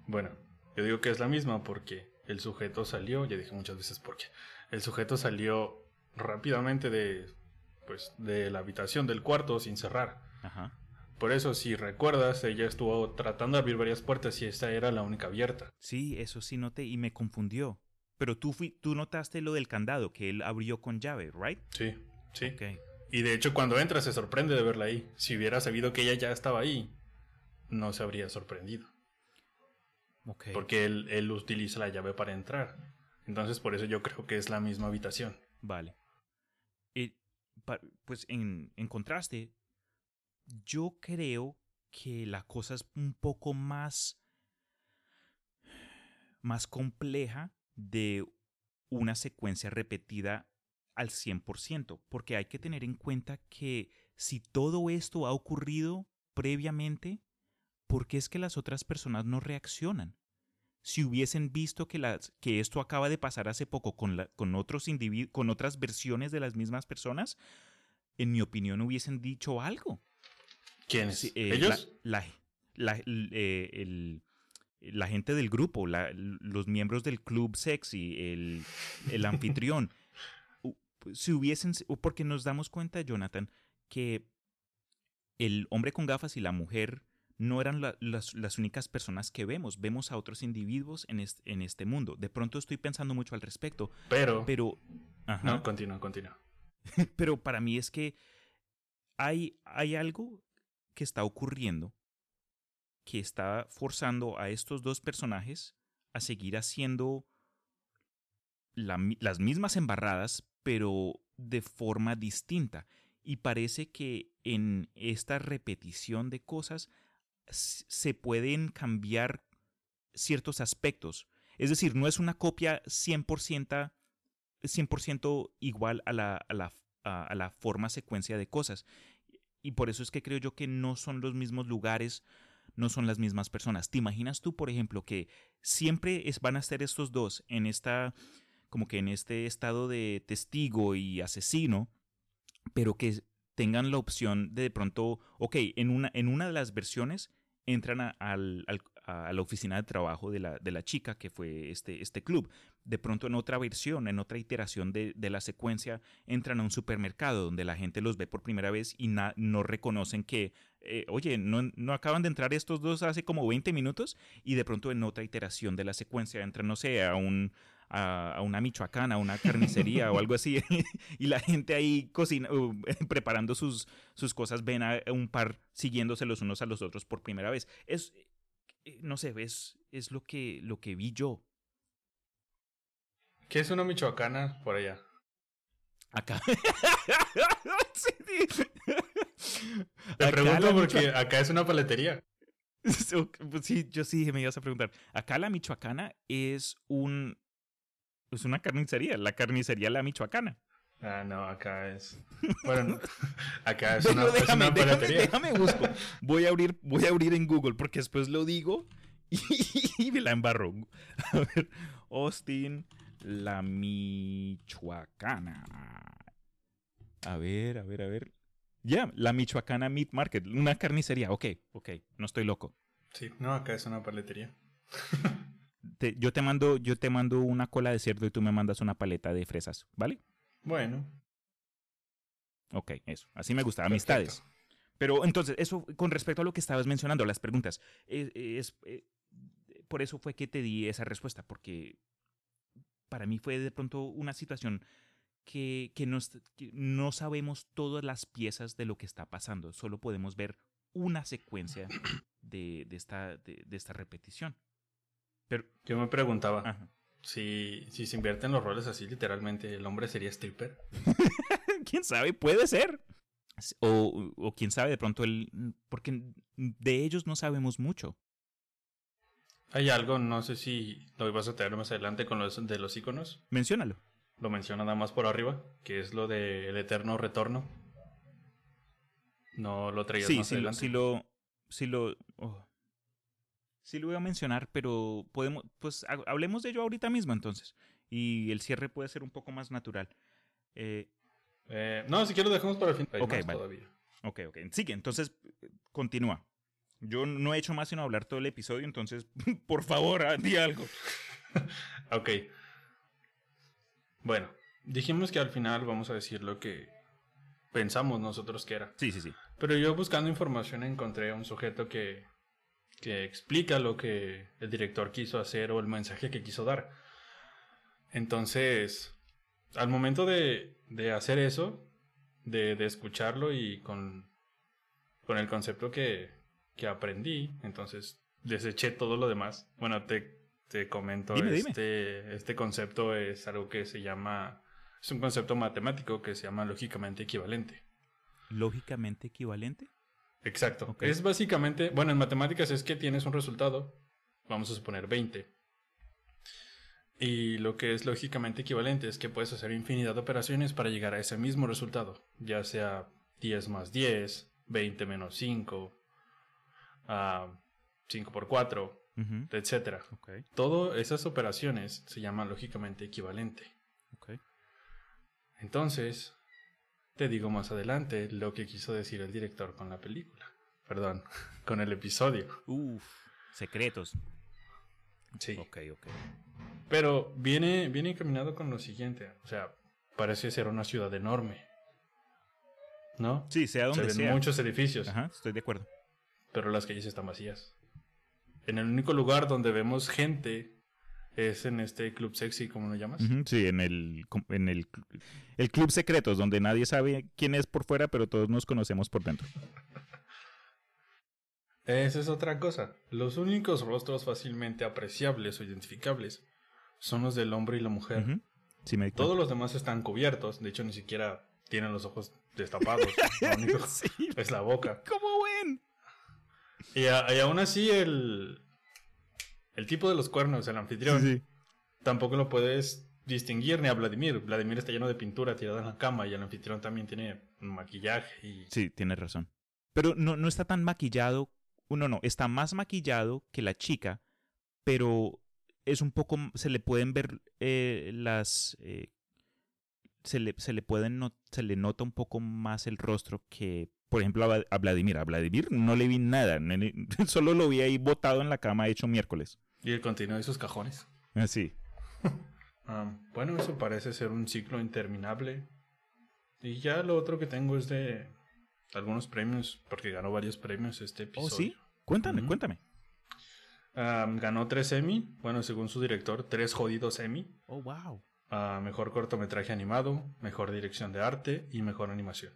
Speaker 2: Bueno, yo digo que es la misma porque el sujeto salió, ya dije muchas veces porque el sujeto salió rápidamente de pues de la habitación del cuarto sin cerrar.
Speaker 1: Ajá.
Speaker 2: Por eso, si recuerdas, ella estuvo tratando de abrir varias puertas y esta era la única abierta.
Speaker 1: Sí, eso sí noté y me confundió. Pero tú, fui, tú notaste lo del candado, que él abrió con llave, ¿right?
Speaker 2: Sí, sí.
Speaker 1: Okay.
Speaker 2: Y de hecho cuando entra se sorprende de verla ahí. Si hubiera sabido que ella ya estaba ahí, no se habría sorprendido.
Speaker 1: Okay.
Speaker 2: Porque él, él utiliza la llave para entrar. Entonces por eso yo creo que es la misma habitación.
Speaker 1: Vale. Y, pues en, en contraste, yo creo que la cosa es un poco más más compleja de una secuencia repetida al 100%, porque hay que tener en cuenta que si todo esto ha ocurrido previamente, ¿por qué es que las otras personas no reaccionan? Si hubiesen visto que, las, que esto acaba de pasar hace poco con, con, otros con otras versiones de las mismas personas, en mi opinión hubiesen dicho algo.
Speaker 2: ¿Quiénes?
Speaker 1: Eh,
Speaker 2: ¿Ellos?
Speaker 1: La, la, eh, el, la gente del grupo, los miembros del club sexy, el, el anfitrión. si hubiesen, porque nos damos cuenta, Jonathan, que el hombre con gafas y la mujer no eran las, las, únicas personas que vemos. Vemos a otros individuos en este, en este mundo. De pronto estoy pensando mucho al respecto.
Speaker 2: Pero.
Speaker 1: Pero.
Speaker 2: No, continúa, continúa.
Speaker 1: pero para mí es que hay, hay algo que está ocurriendo que está forzando a estos dos personajes a seguir haciendo las mismas embarradas, pero de forma distinta. Y parece que en esta repetición de cosas se pueden cambiar ciertos aspectos. Es decir, no es una copia 100%, 100 igual a la, a, la, a la forma secuencia de cosas. Y por eso es que creo yo que no son los mismos lugares, no son las mismas personas. ¿Te imaginas tú, por ejemplo, que siempre es, van a estar estos dos en esta, como que en este estado de testigo y asesino, pero que tengan la opción de de pronto, ok, en una, en una de las versiones entran al, a la oficina de trabajo de la, de la, chica que fue este, este club. De pronto en otra versión, en otra iteración de, de la secuencia, entran a un supermercado donde la gente los ve por primera vez y no reconocen que, eh, oye, no, no, acaban de entrar estos dos hace como 20 minutos y de pronto en otra iteración de la secuencia entran, no sé, a un, a, una michoacana, a una carnicería o algo así, y la gente ahí cocina, preparando sus, sus cosas, ven a un par siguiéndose los unos a los otros por primera vez. Es, no sé, es, es lo, que, lo que vi yo.
Speaker 2: ¿Qué es una michoacana por allá?
Speaker 1: Acá.
Speaker 2: Te pregunto porque acá es una paletería.
Speaker 1: Sí, yo sí me ibas a preguntar. Acá la michoacana es un es una carnicería, la carnicería La Michoacana.
Speaker 2: Ah, no, acá es. Bueno, acá es una, déjame, es
Speaker 1: déjame, busco. Voy a abrir, voy a abrir en Google porque después lo digo y, me la embarro. A ver, Austin, la Michoacana. A ver, a ver, a ver. Ya, la Michoacana Meat Market, una carnicería. Ok, ok, no estoy loco.
Speaker 2: Sí, no, acá es una paletería.
Speaker 1: yo, te mando, yo te mando una cola de cerdo y tú me mandas una paleta de fresas, ¿vale?
Speaker 2: Bueno.
Speaker 1: Ok, eso. Así me gusta. Amistades. Pero entonces, eso con respecto a lo que estabas mencionando, las preguntas, es, eh, por eso fue que te di esa respuesta, porque para mí fue de pronto una situación que, que, no sabemos todas las piezas de lo que está pasando, solo podemos ver una secuencia de, de esta, de, de esta repetición.
Speaker 2: Pero yo me preguntaba si, si se invierten los roles así, literalmente, ¿el hombre sería stripper?
Speaker 1: ¿Quién sabe? Puede ser. O, o quién sabe, de pronto él. Porque de ellos no sabemos mucho.
Speaker 2: Hay algo, no sé si lo vas a tener más adelante con los de los iconos.
Speaker 1: Menciónalo.
Speaker 2: Lo menciona nada más por arriba, que es lo del eterno retorno. No lo traías más adelante.
Speaker 1: Sí, lo. Sí lo oh, sí lo voy a mencionar, pero podemos, pues hablemos de ello ahorita mismo entonces. Y el cierre puede ser un poco más natural. Eh,
Speaker 2: eh, no, si quiero dejamos para el fin.
Speaker 1: ok, vale. Ok, ok. Sigue, entonces continúa. Yo no he hecho más sino hablar todo el episodio, entonces, por favor, ah, di algo.
Speaker 2: ok. Bueno, dijimos que al final vamos a decir lo que pensamos nosotros que era.
Speaker 1: Sí, sí, sí.
Speaker 2: Pero yo buscando información encontré un sujeto que que explica lo que el director quiso hacer o el mensaje que quiso dar. Entonces, al momento de, de hacer eso, de, de, escucharlo y con, con el concepto que, que, aprendí, entonces deseché todo lo demás. Bueno, te, te comento, este, este concepto es algo que se llama, es un concepto matemático que se llama lógicamente equivalente.
Speaker 1: ¿Lógicamente equivalente?
Speaker 2: Exacto. Es básicamente, bueno, en matemáticas es que tienes un resultado, vamos a suponer 20. Y lo que es lógicamente equivalente es que puedes hacer infinidad de operaciones para llegar a ese mismo resultado, ya sea 10 más 10, 20 menos 5, 5x4,
Speaker 1: Ujú,
Speaker 2: etcétera.
Speaker 1: Ok,
Speaker 2: Todas esas operaciones se llaman lógicamente equivalente. Entonces, te digo más adelante lo que quiso decir el director con la película. Perdón, con el episodio.
Speaker 1: Uf, secretos.
Speaker 2: Sí.
Speaker 1: Ok, ok.
Speaker 2: Pero viene, viene encaminado con lo siguiente. O sea, parece ser una ciudad enorme. ¿No?
Speaker 1: Sí, sea
Speaker 2: Se
Speaker 1: donde
Speaker 2: ven
Speaker 1: sea.
Speaker 2: muchos edificios,
Speaker 1: Ajá, estoy de acuerdo.
Speaker 2: pero las calles están vacías. En el único lugar donde vemos gente es en este club sexy, ¿cómo lo llamas?
Speaker 1: Sí, en el, en el, el Club Secretos, donde nadie sabe quién es por fuera, pero todos nos conocemos por dentro.
Speaker 2: Esa es otra cosa. Los únicos rostros fácilmente apreciables o identificables son los del hombre y la mujer.
Speaker 1: Sí, me
Speaker 2: Todos los demás están cubiertos. De hecho, ni siquiera tienen los ojos destapados. Lo único
Speaker 1: Sí,
Speaker 2: es la boca.
Speaker 1: ¿cómo ven?
Speaker 2: Y, a- y aún así, el, el tipo de los cuernos, el anfitrión,
Speaker 1: Sí, sí.
Speaker 2: tampoco lo puedes distinguir ni a Vladimir. Vladimir está lleno de pintura tirada en la cama y el anfitrión también tiene maquillaje y...
Speaker 1: Sí, tienes razón. Pero no, no está tan maquillado. Uno no, está más maquillado que la chica, pero es un poco. Se le pueden ver eh, las. eh, se, le, se, le pueden no- se le nota un poco más el rostro que, por ejemplo, a, a Vladimir. A Vladimir no le vi nada. Solo lo vi ahí botado en la cama hecho miércoles.
Speaker 2: Y el contenido de sus cajones.
Speaker 1: Así.
Speaker 2: Ah, bueno, eso parece ser un ciclo interminable. Y ya lo otro que tengo es de algunos premios, porque ganó varios premios este
Speaker 1: ¿Oh,
Speaker 2: episodio.
Speaker 1: sí? Cuéntame, cuéntame.
Speaker 2: Ah, ganó tres Emmy, bueno, según su director, tres jodidos Emmy.
Speaker 1: Oh, wow.
Speaker 2: a mejor cortometraje animado, mejor dirección de arte y mejor animación.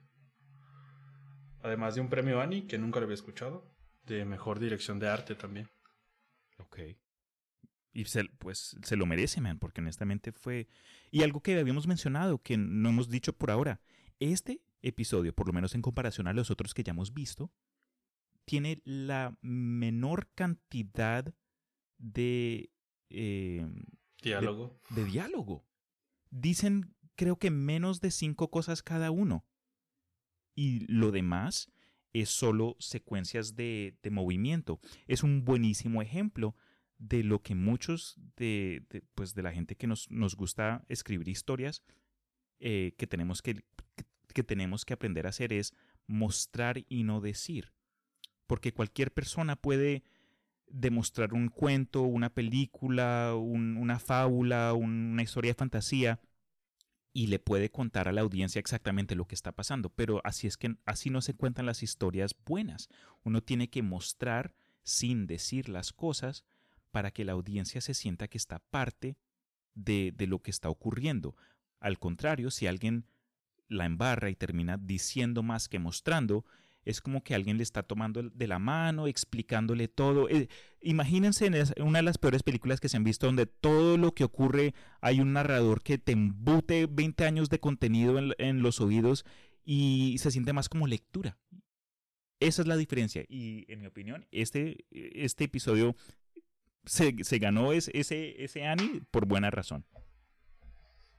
Speaker 2: Además de un premio Annie, que nunca lo había escuchado, de mejor dirección de arte también.
Speaker 1: Ok. Y se, pues se lo merece, man, porque honestamente fue... Y algo que habíamos mencionado, que no hemos dicho por ahora, este episodio, por lo menos en comparación a los otros que ya hemos visto, tiene la menor cantidad de, eh,
Speaker 2: Diálogo.
Speaker 1: de diálogo. Dicen, creo que menos de cinco cosas cada uno. Y lo demás es solo secuencias de, de movimiento. Es un buenísimo ejemplo de lo que muchos de, de, pues, de la gente que nos, nos gusta escribir historias eh, que, tenemos que, que, tenemos que aprender a hacer es mostrar y no decir. Porque cualquier persona puede demostrar un cuento, una película, un- una fábula, un- una historia de fantasía y le puede contar a la audiencia exactamente lo que está pasando. Pero así es que así no se cuentan las historias buenas. Uno tiene que mostrar sin decir las cosas para que la audiencia se sienta que está parte de, de lo que está ocurriendo. Al contrario, si alguien la embarra y termina diciendo más que mostrando, es como que alguien le está tomando de la mano, explicándole todo. Eh, imagínense en una de las peores películas que se han visto donde todo lo que ocurre hay un narrador que te embute 20 años de contenido en, en los oídos y se siente más como lectura. Esa es la diferencia. Y en mi opinión, este, este episodio se, se ganó ese, ese, ese Annie por buena razón.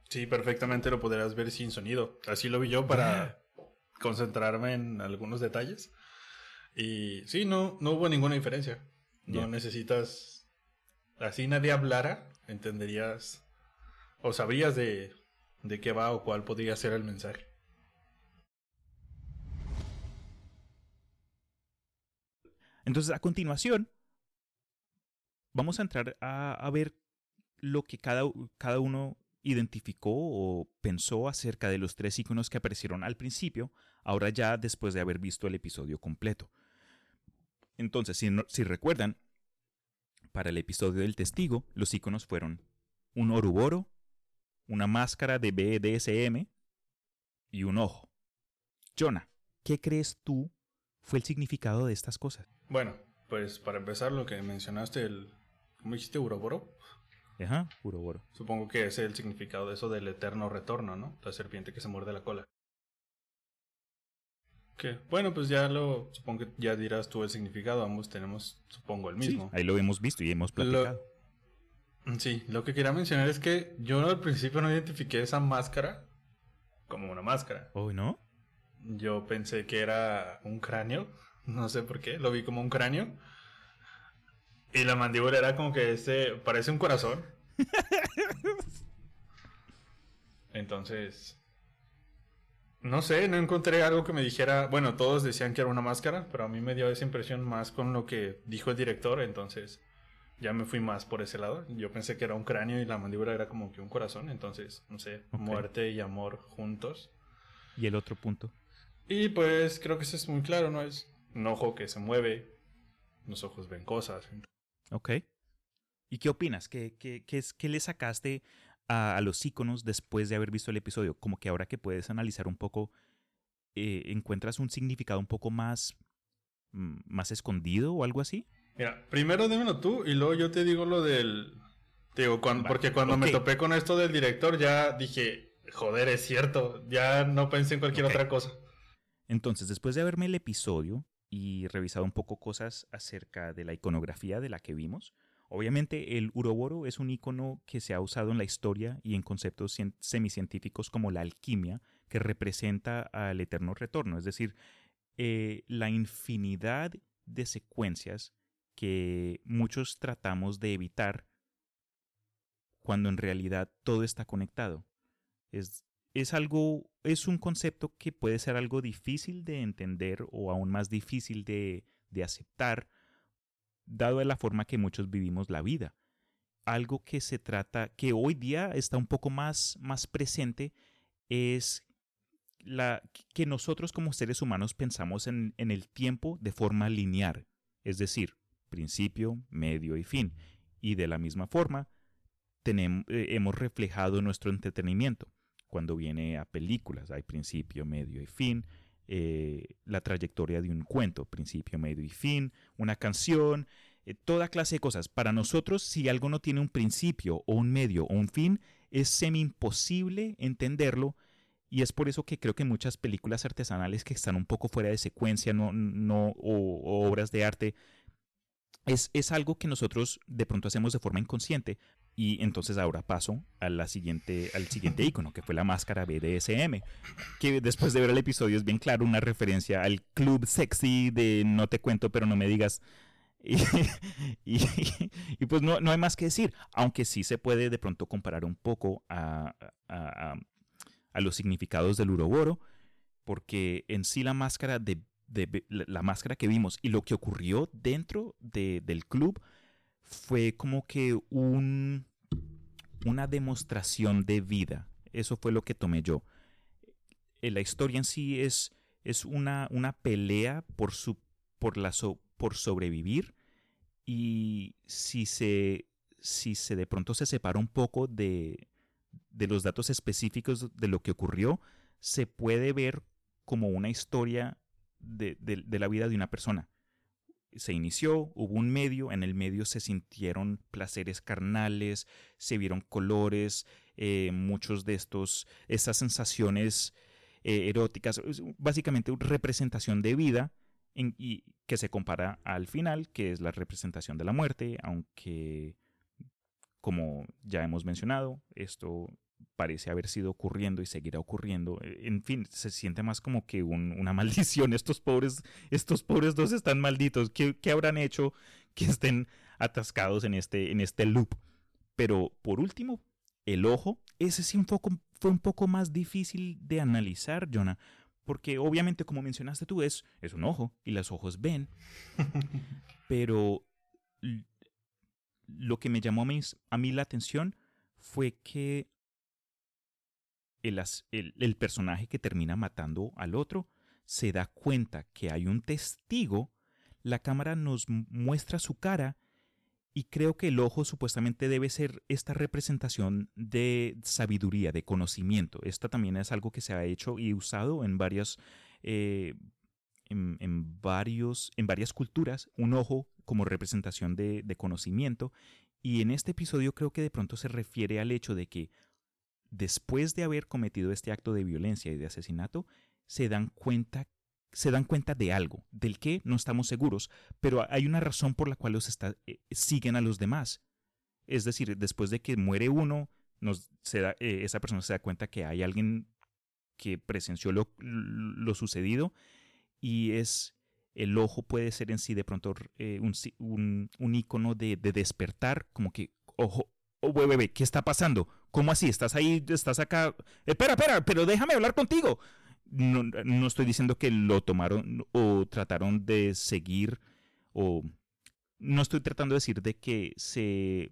Speaker 2: Sí, perfectamente lo podrás ver sin sonido. Así lo vi yo para concentrarme en algunos detalles. Y sí, no, no hubo ninguna diferencia. No necesitas. Así nadie hablara, entenderías o sabrías de, de qué va o cuál podría ser el mensaje.
Speaker 1: Entonces, a continuación, vamos a entrar a, ver lo que cada, cada uno identificó o pensó acerca de los tres iconos que aparecieron al principio, ahora ya después de haber visto el episodio completo. Entonces, si, si recuerdan, para el episodio del testigo, los iconos fueron un oruboro, una máscara de BDSM y un ojo. Jonah, ¿qué crees tú fue el significado de estas cosas?
Speaker 2: Bueno, pues para empezar, lo que mencionaste, el. ¿Cómo dijiste, Uroboro?
Speaker 1: Ajá, Uroboro.
Speaker 2: Supongo que ese es el significado de eso del eterno retorno, ¿no? La serpiente que se muerde la cola. Que, bueno, pues ya lo. Supongo que ya dirás tú el significado. Ambos tenemos, supongo, el mismo.
Speaker 1: Sí, ahí lo hemos visto y hemos platicado.
Speaker 2: Lo, sí, lo que quería mencionar es que yo al principio no identifiqué esa máscara como una máscara.
Speaker 1: ¿Oh, no?
Speaker 2: Yo pensé que era un cráneo. No sé por qué. Lo vi como un cráneo. Y la mandíbula era como que este, parece un corazón. Entonces, no sé, no encontré algo que me dijera, bueno, todos decían que era una máscara, pero a mí me dio esa impresión más con lo que dijo el director, entonces ya me fui más por ese lado. Yo pensé que era un cráneo y la mandíbula era como que un corazón, entonces, no sé, muerte y amor juntos.
Speaker 1: ¿Y el otro punto?
Speaker 2: Y pues creo que eso es muy claro, ¿no? Es un ojo que se mueve, los ojos ven cosas.
Speaker 1: Ok. ¿Y qué opinas? ¿Qué, qué, qué, es, qué le sacaste a, los iconos después de haber visto el episodio? Como que ahora que puedes analizar un poco, eh, ¿encuentras un significado un poco más, mm, más escondido o algo así?
Speaker 2: Mira, primero dímelo tú y luego yo te digo lo del... digo, cuando, porque cuando me topé con esto del director ya dije, joder, es cierto, ya no pensé en cualquier otra cosa.
Speaker 1: Entonces, después de haberme el episodio y revisado un poco cosas acerca de la iconografía de la que vimos, obviamente el uroboro es un icono que se ha usado en la historia y en conceptos semicientíficos como la alquimia, que representa al eterno retorno, es decir, eh, la infinidad de secuencias que muchos tratamos de evitar cuando en realidad todo está conectado. Es, es algo, es un concepto que puede ser algo difícil de entender o aún más difícil de, de aceptar, dado la forma que muchos vivimos la vida. Algo que se trata, que hoy día está un poco más, más presente, es la, que nosotros como seres humanos pensamos en, en el tiempo de forma lineal, es decir, principio, medio y fin. Y de la misma forma, tenemos, eh, hemos reflejado nuestro entretenimiento. Cuando viene a películas, hay principio, medio y fin. Eh, la trayectoria de un cuento, principio, medio y fin. Una canción, eh, toda clase de cosas. Para nosotros, si algo no tiene un principio o un medio o un fin, es semi imposible entenderlo. Y es por eso que creo que muchas películas artesanales que están un poco fuera de secuencia no, no, o obras de arte es, algo que nosotros de pronto hacemos de forma inconsciente. Y entonces ahora paso a la siguiente, al siguiente icono, que fue la máscara BDSM, que después de ver el episodio es bien claro una referencia al club sexy de no te cuento pero no me digas. Y, pues no, no, hay más que decir, aunque sí se puede de pronto comparar un poco a, a los significados del uroboro, porque en sí la máscara de de la máscara que vimos y lo que ocurrió dentro del club fue como que un, una demostración de vida. Eso fue lo que tomé yo. Eh, la historia en sí es, es una, una pelea por, su, por, la por sobrevivir y si se, si se de pronto se separa un poco de, de los datos específicos de lo que ocurrió, se puede ver como una historia de, la vida de una persona. Se inició, hubo un medio, en el medio se sintieron placeres carnales, se vieron colores, eh, muchos de estos, estas sensaciones eh, eróticas, básicamente una representación de vida y que se compara al final, que es la representación de la muerte, aunque como ya hemos mencionado, esto parece haber sido ocurriendo y seguirá ocurriendo. E, en fin, se siente más como que una maldición. Estos pobres, estos pobres dos están malditos. ¿Qué, habrán hecho que estén atascados en este, en este loop? Pero por último, el ojo, ese sí un poco, fue un poco más difícil de analizar, Jonah. Porque obviamente, como mencionaste tú, es, es un ojo y los ojos ven. pero lo que me llamó a mí la atención fue que el, personaje que termina matando al otro se da cuenta que hay un testigo, la cámara nos muestra su cara y creo que el ojo supuestamente debe ser esta representación de sabiduría, de conocimiento. Esta también es algo que se ha hecho y usado en varias, eh, en, varios, en varias culturas, un ojo como representación de conocimiento. Y en este episodio creo que de pronto se refiere al hecho de que después de haber cometido este acto de violencia y de asesinato, se dan cuenta se dan cuenta de algo, del que no estamos seguros, pero hay una razón por la cual los eh, siguen a los demás. Es decir, después de que muere uno, nos, eh, esa persona se da cuenta que hay alguien que presenció lo, sucedido y es, el ojo puede ser en sí de pronto eh, un, un, icono de, de despertar, como que, ojo, oh, bebé, ¿qué está pasando? ¿Cómo así? ¿Estás ahí? ¿Estás acá? Espera, espera, pero déjame hablar contigo. No, no estoy diciendo que lo tomaron o trataron de seguir o no estoy tratando de decir de que se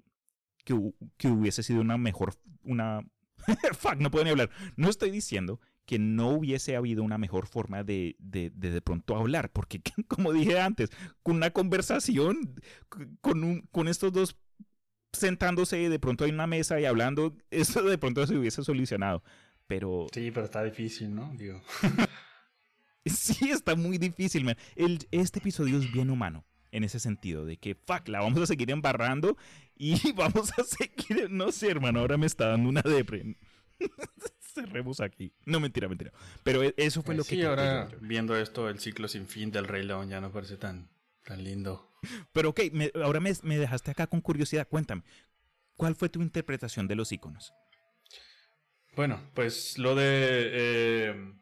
Speaker 1: que, que hubiese sido una mejor una fuck no puedo ni hablar no estoy diciendo que no hubiese habido una mejor forma de de, de, de pronto hablar porque como dije antes con una conversación con un, con estos dos sentándose de pronto en una mesa y hablando eso de pronto se hubiese solucionado pero
Speaker 2: Sí, pero está difícil, ¿no? Digo.
Speaker 1: Sí, está muy difícil, man. El, este episodio es bien humano en ese sentido, de que, fuck, la vamos a seguir embarrando y vamos a seguir, no sé, hermano, ahora me está dando una depre. Cerremos aquí. No, mentira, mentira. Pero e- eso fue lo que...
Speaker 2: sí, ahora
Speaker 1: yo.
Speaker 2: viendo esto, el ciclo sin fin del Rey León ya no parece tan, tan lindo.
Speaker 1: Pero ok, me- ahora me, me dejaste acá con curiosidad. Cuéntame, ¿cuál fue tu interpretación de los iconos?
Speaker 2: Bueno, pues lo de... eh,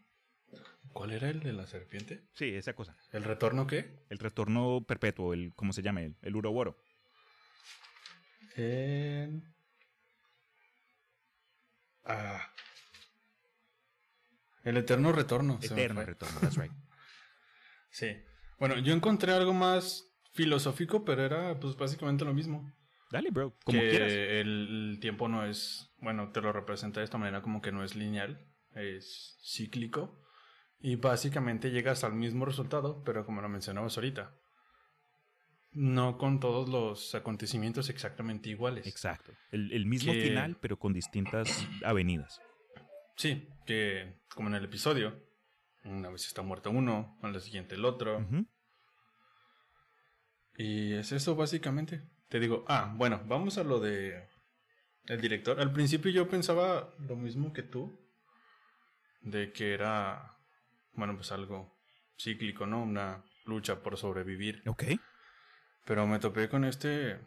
Speaker 2: ¿Cuál era el de la serpiente?
Speaker 1: Sí, esa cosa.
Speaker 2: ¿El retorno qué?
Speaker 1: El retorno perpetuo, el, ¿cómo se llama? El, el Uroboro.
Speaker 2: Ah. El eterno retorno.
Speaker 1: Eterno retorno, that's right.
Speaker 2: Sí. Bueno, yo encontré algo más filosófico, pero era pues básicamente lo mismo.
Speaker 1: Dale, bro, como
Speaker 2: que
Speaker 1: quieras.
Speaker 2: El, el tiempo no es, bueno, te lo representa de esta manera como que no es lineal, es cíclico. Y básicamente llegas al mismo resultado, pero como lo mencionabas ahorita, no con todos los acontecimientos exactamente iguales.
Speaker 1: Exacto. El, el mismo
Speaker 2: que-
Speaker 1: final, pero con distintas avenidas.
Speaker 2: Sí, que como en el episodio, una vez está muerto uno, a la siguiente el otro. Y es eso básicamente. Te digo, ah, bueno, vamos a lo de el director. Al principio yo pensaba lo mismo que tú, de que era, bueno, pues algo cíclico, ¿no? Una lucha por sobrevivir.
Speaker 1: Ok.
Speaker 2: Pero me topé con este,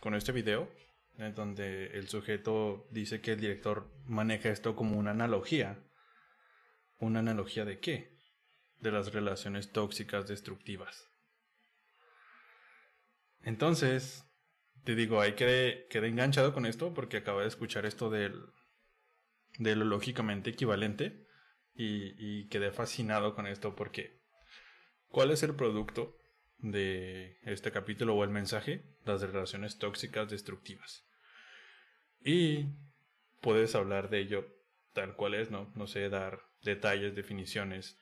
Speaker 2: con este video, en donde el sujeto dice que el director maneja esto como una analogía. ¿Una analogía de qué? De las relaciones tóxicas destructivas. Entonces, te digo, ahí quedé, quedé enganchado con esto porque acabo de escuchar esto del, de lo lógicamente equivalente y, y quedé fascinado con esto porque ¿cuál es el producto de este capítulo o el mensaje? Las relaciones tóxicas destructivas. Y puedes hablar de ello tal cual es, ¿no? No sé, dar detalles, definiciones.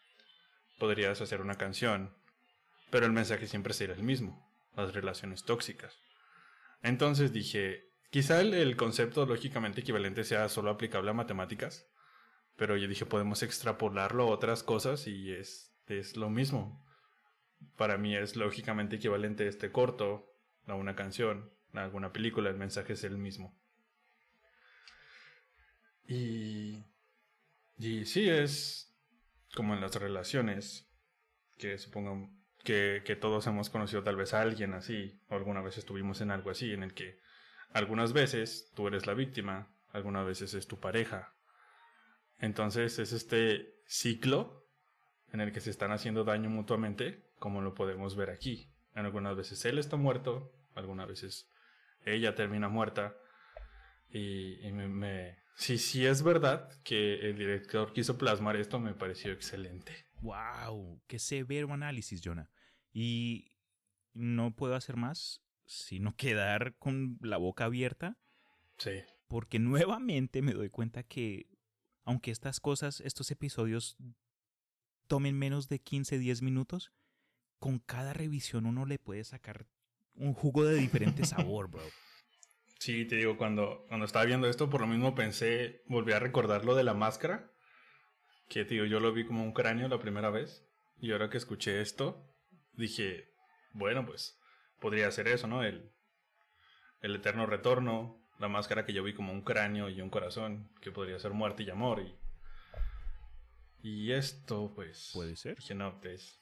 Speaker 2: Podrías hacer una canción, pero el mensaje siempre será el mismo, las relaciones tóxicas. Entonces dije, quizá el, concepto lógicamente equivalente sea solo aplicable a matemáticas, pero yo dije, podemos extrapolarlo a otras cosas y es, es lo mismo. Para mí es lógicamente equivalente este corto a una canción, a alguna película, el mensaje es el mismo. Y, y sí, es como en las relaciones, que supongo que, todos hemos conocido tal vez a alguien así, alguna vez estuvimos en algo así, en el que algunas veces tú eres la víctima, algunas veces es tu pareja. Entonces es este ciclo en el que se están haciendo daño mutuamente, como lo podemos ver aquí. Algunas veces él está muerto, algunas veces ella termina muerta. Y, me, si, si es verdad que el director quiso plasmar esto, me pareció excelente.
Speaker 1: Wow, qué severo análisis, Jonah. Y no puedo hacer más sino quedar con la boca abierta
Speaker 2: Sí.
Speaker 1: porque nuevamente me doy cuenta que aunque estas cosas, estos episodios tomen menos de 15, 10 minutos, con cada revisión uno le puede sacar un jugo de diferente sabor, bro.
Speaker 2: Sí, te digo, cuando, cuando estaba viendo esto, por lo mismo pensé, volví a recordar lo de la máscara. Que, tío, yo lo vi como un cráneo la primera vez. Y ahora que escuché esto, dije, bueno, pues podría ser eso, ¿no? El, el eterno retorno, la máscara que yo vi como un cráneo y un corazón, que podría ser muerte y amor. Y, y esto, pues.
Speaker 1: Puede ser.
Speaker 2: Dije, no, pues.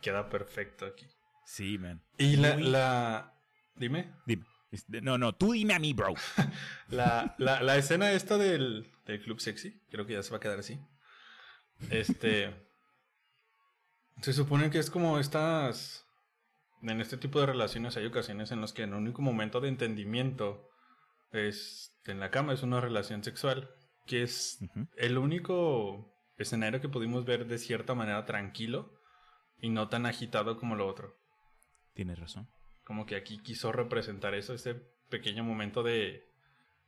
Speaker 2: Queda perfecto aquí.
Speaker 1: Sí, man.
Speaker 2: Y la,
Speaker 1: Muy-
Speaker 2: la. Dime.
Speaker 1: Dime. Este, No, no, tú dime a mí, bro.
Speaker 2: La, la, la escena esta del, del club sexy, creo que ya se va a quedar así. Este. Se supone que es como estas... En este tipo de relaciones hay ocasiones en las que en el único momento de entendimiento es en la cama, es una relación sexual, que es el único escenario que pudimos ver de cierta manera tranquilo y no tan agitado como lo otro.
Speaker 1: Tienes razón.
Speaker 2: Como que aquí quiso representar eso, ese pequeño momento de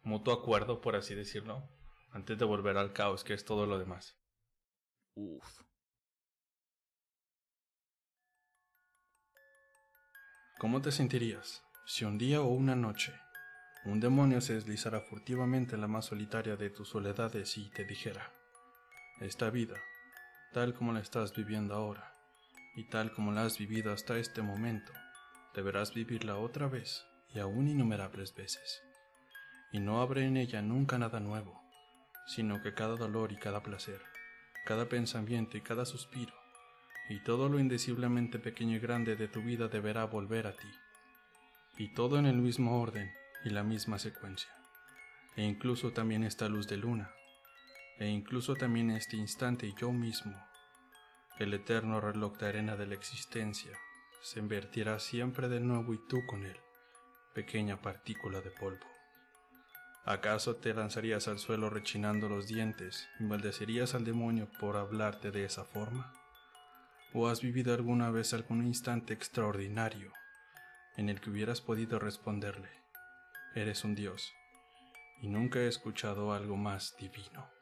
Speaker 2: mutuo acuerdo, por así decirlo, antes de volver al caos, que es todo lo demás. Uf. ¿Cómo te sentirías si un día o una noche un demonio se deslizara furtivamente en la más solitaria de tus soledades y te dijera, esta vida, tal como la estás viviendo ahora, y tal como la has vivido hasta este momento, deberás vivirla otra vez y aún innumerables veces. Y no habrá en ella nunca nada nuevo, sino que cada dolor y cada placer, cada pensamiento y cada suspiro, y todo lo indeciblemente pequeño y grande de tu vida deberá volver a ti. Y todo en el mismo orden y la misma secuencia. E incluso también esta luz de luna. E incluso también este instante yo mismo. El eterno reloj de arena de la existencia se invertirá siempre de nuevo y tú con él, pequeña partícula de polvo. ¿Acaso te lanzarías al suelo rechinando los dientes y maldecerías al demonio por hablarte de esa forma? ¿O has vivido alguna vez algún instante extraordinario en el que hubieras podido responderle, eres un Dios, y nunca he escuchado algo más divino?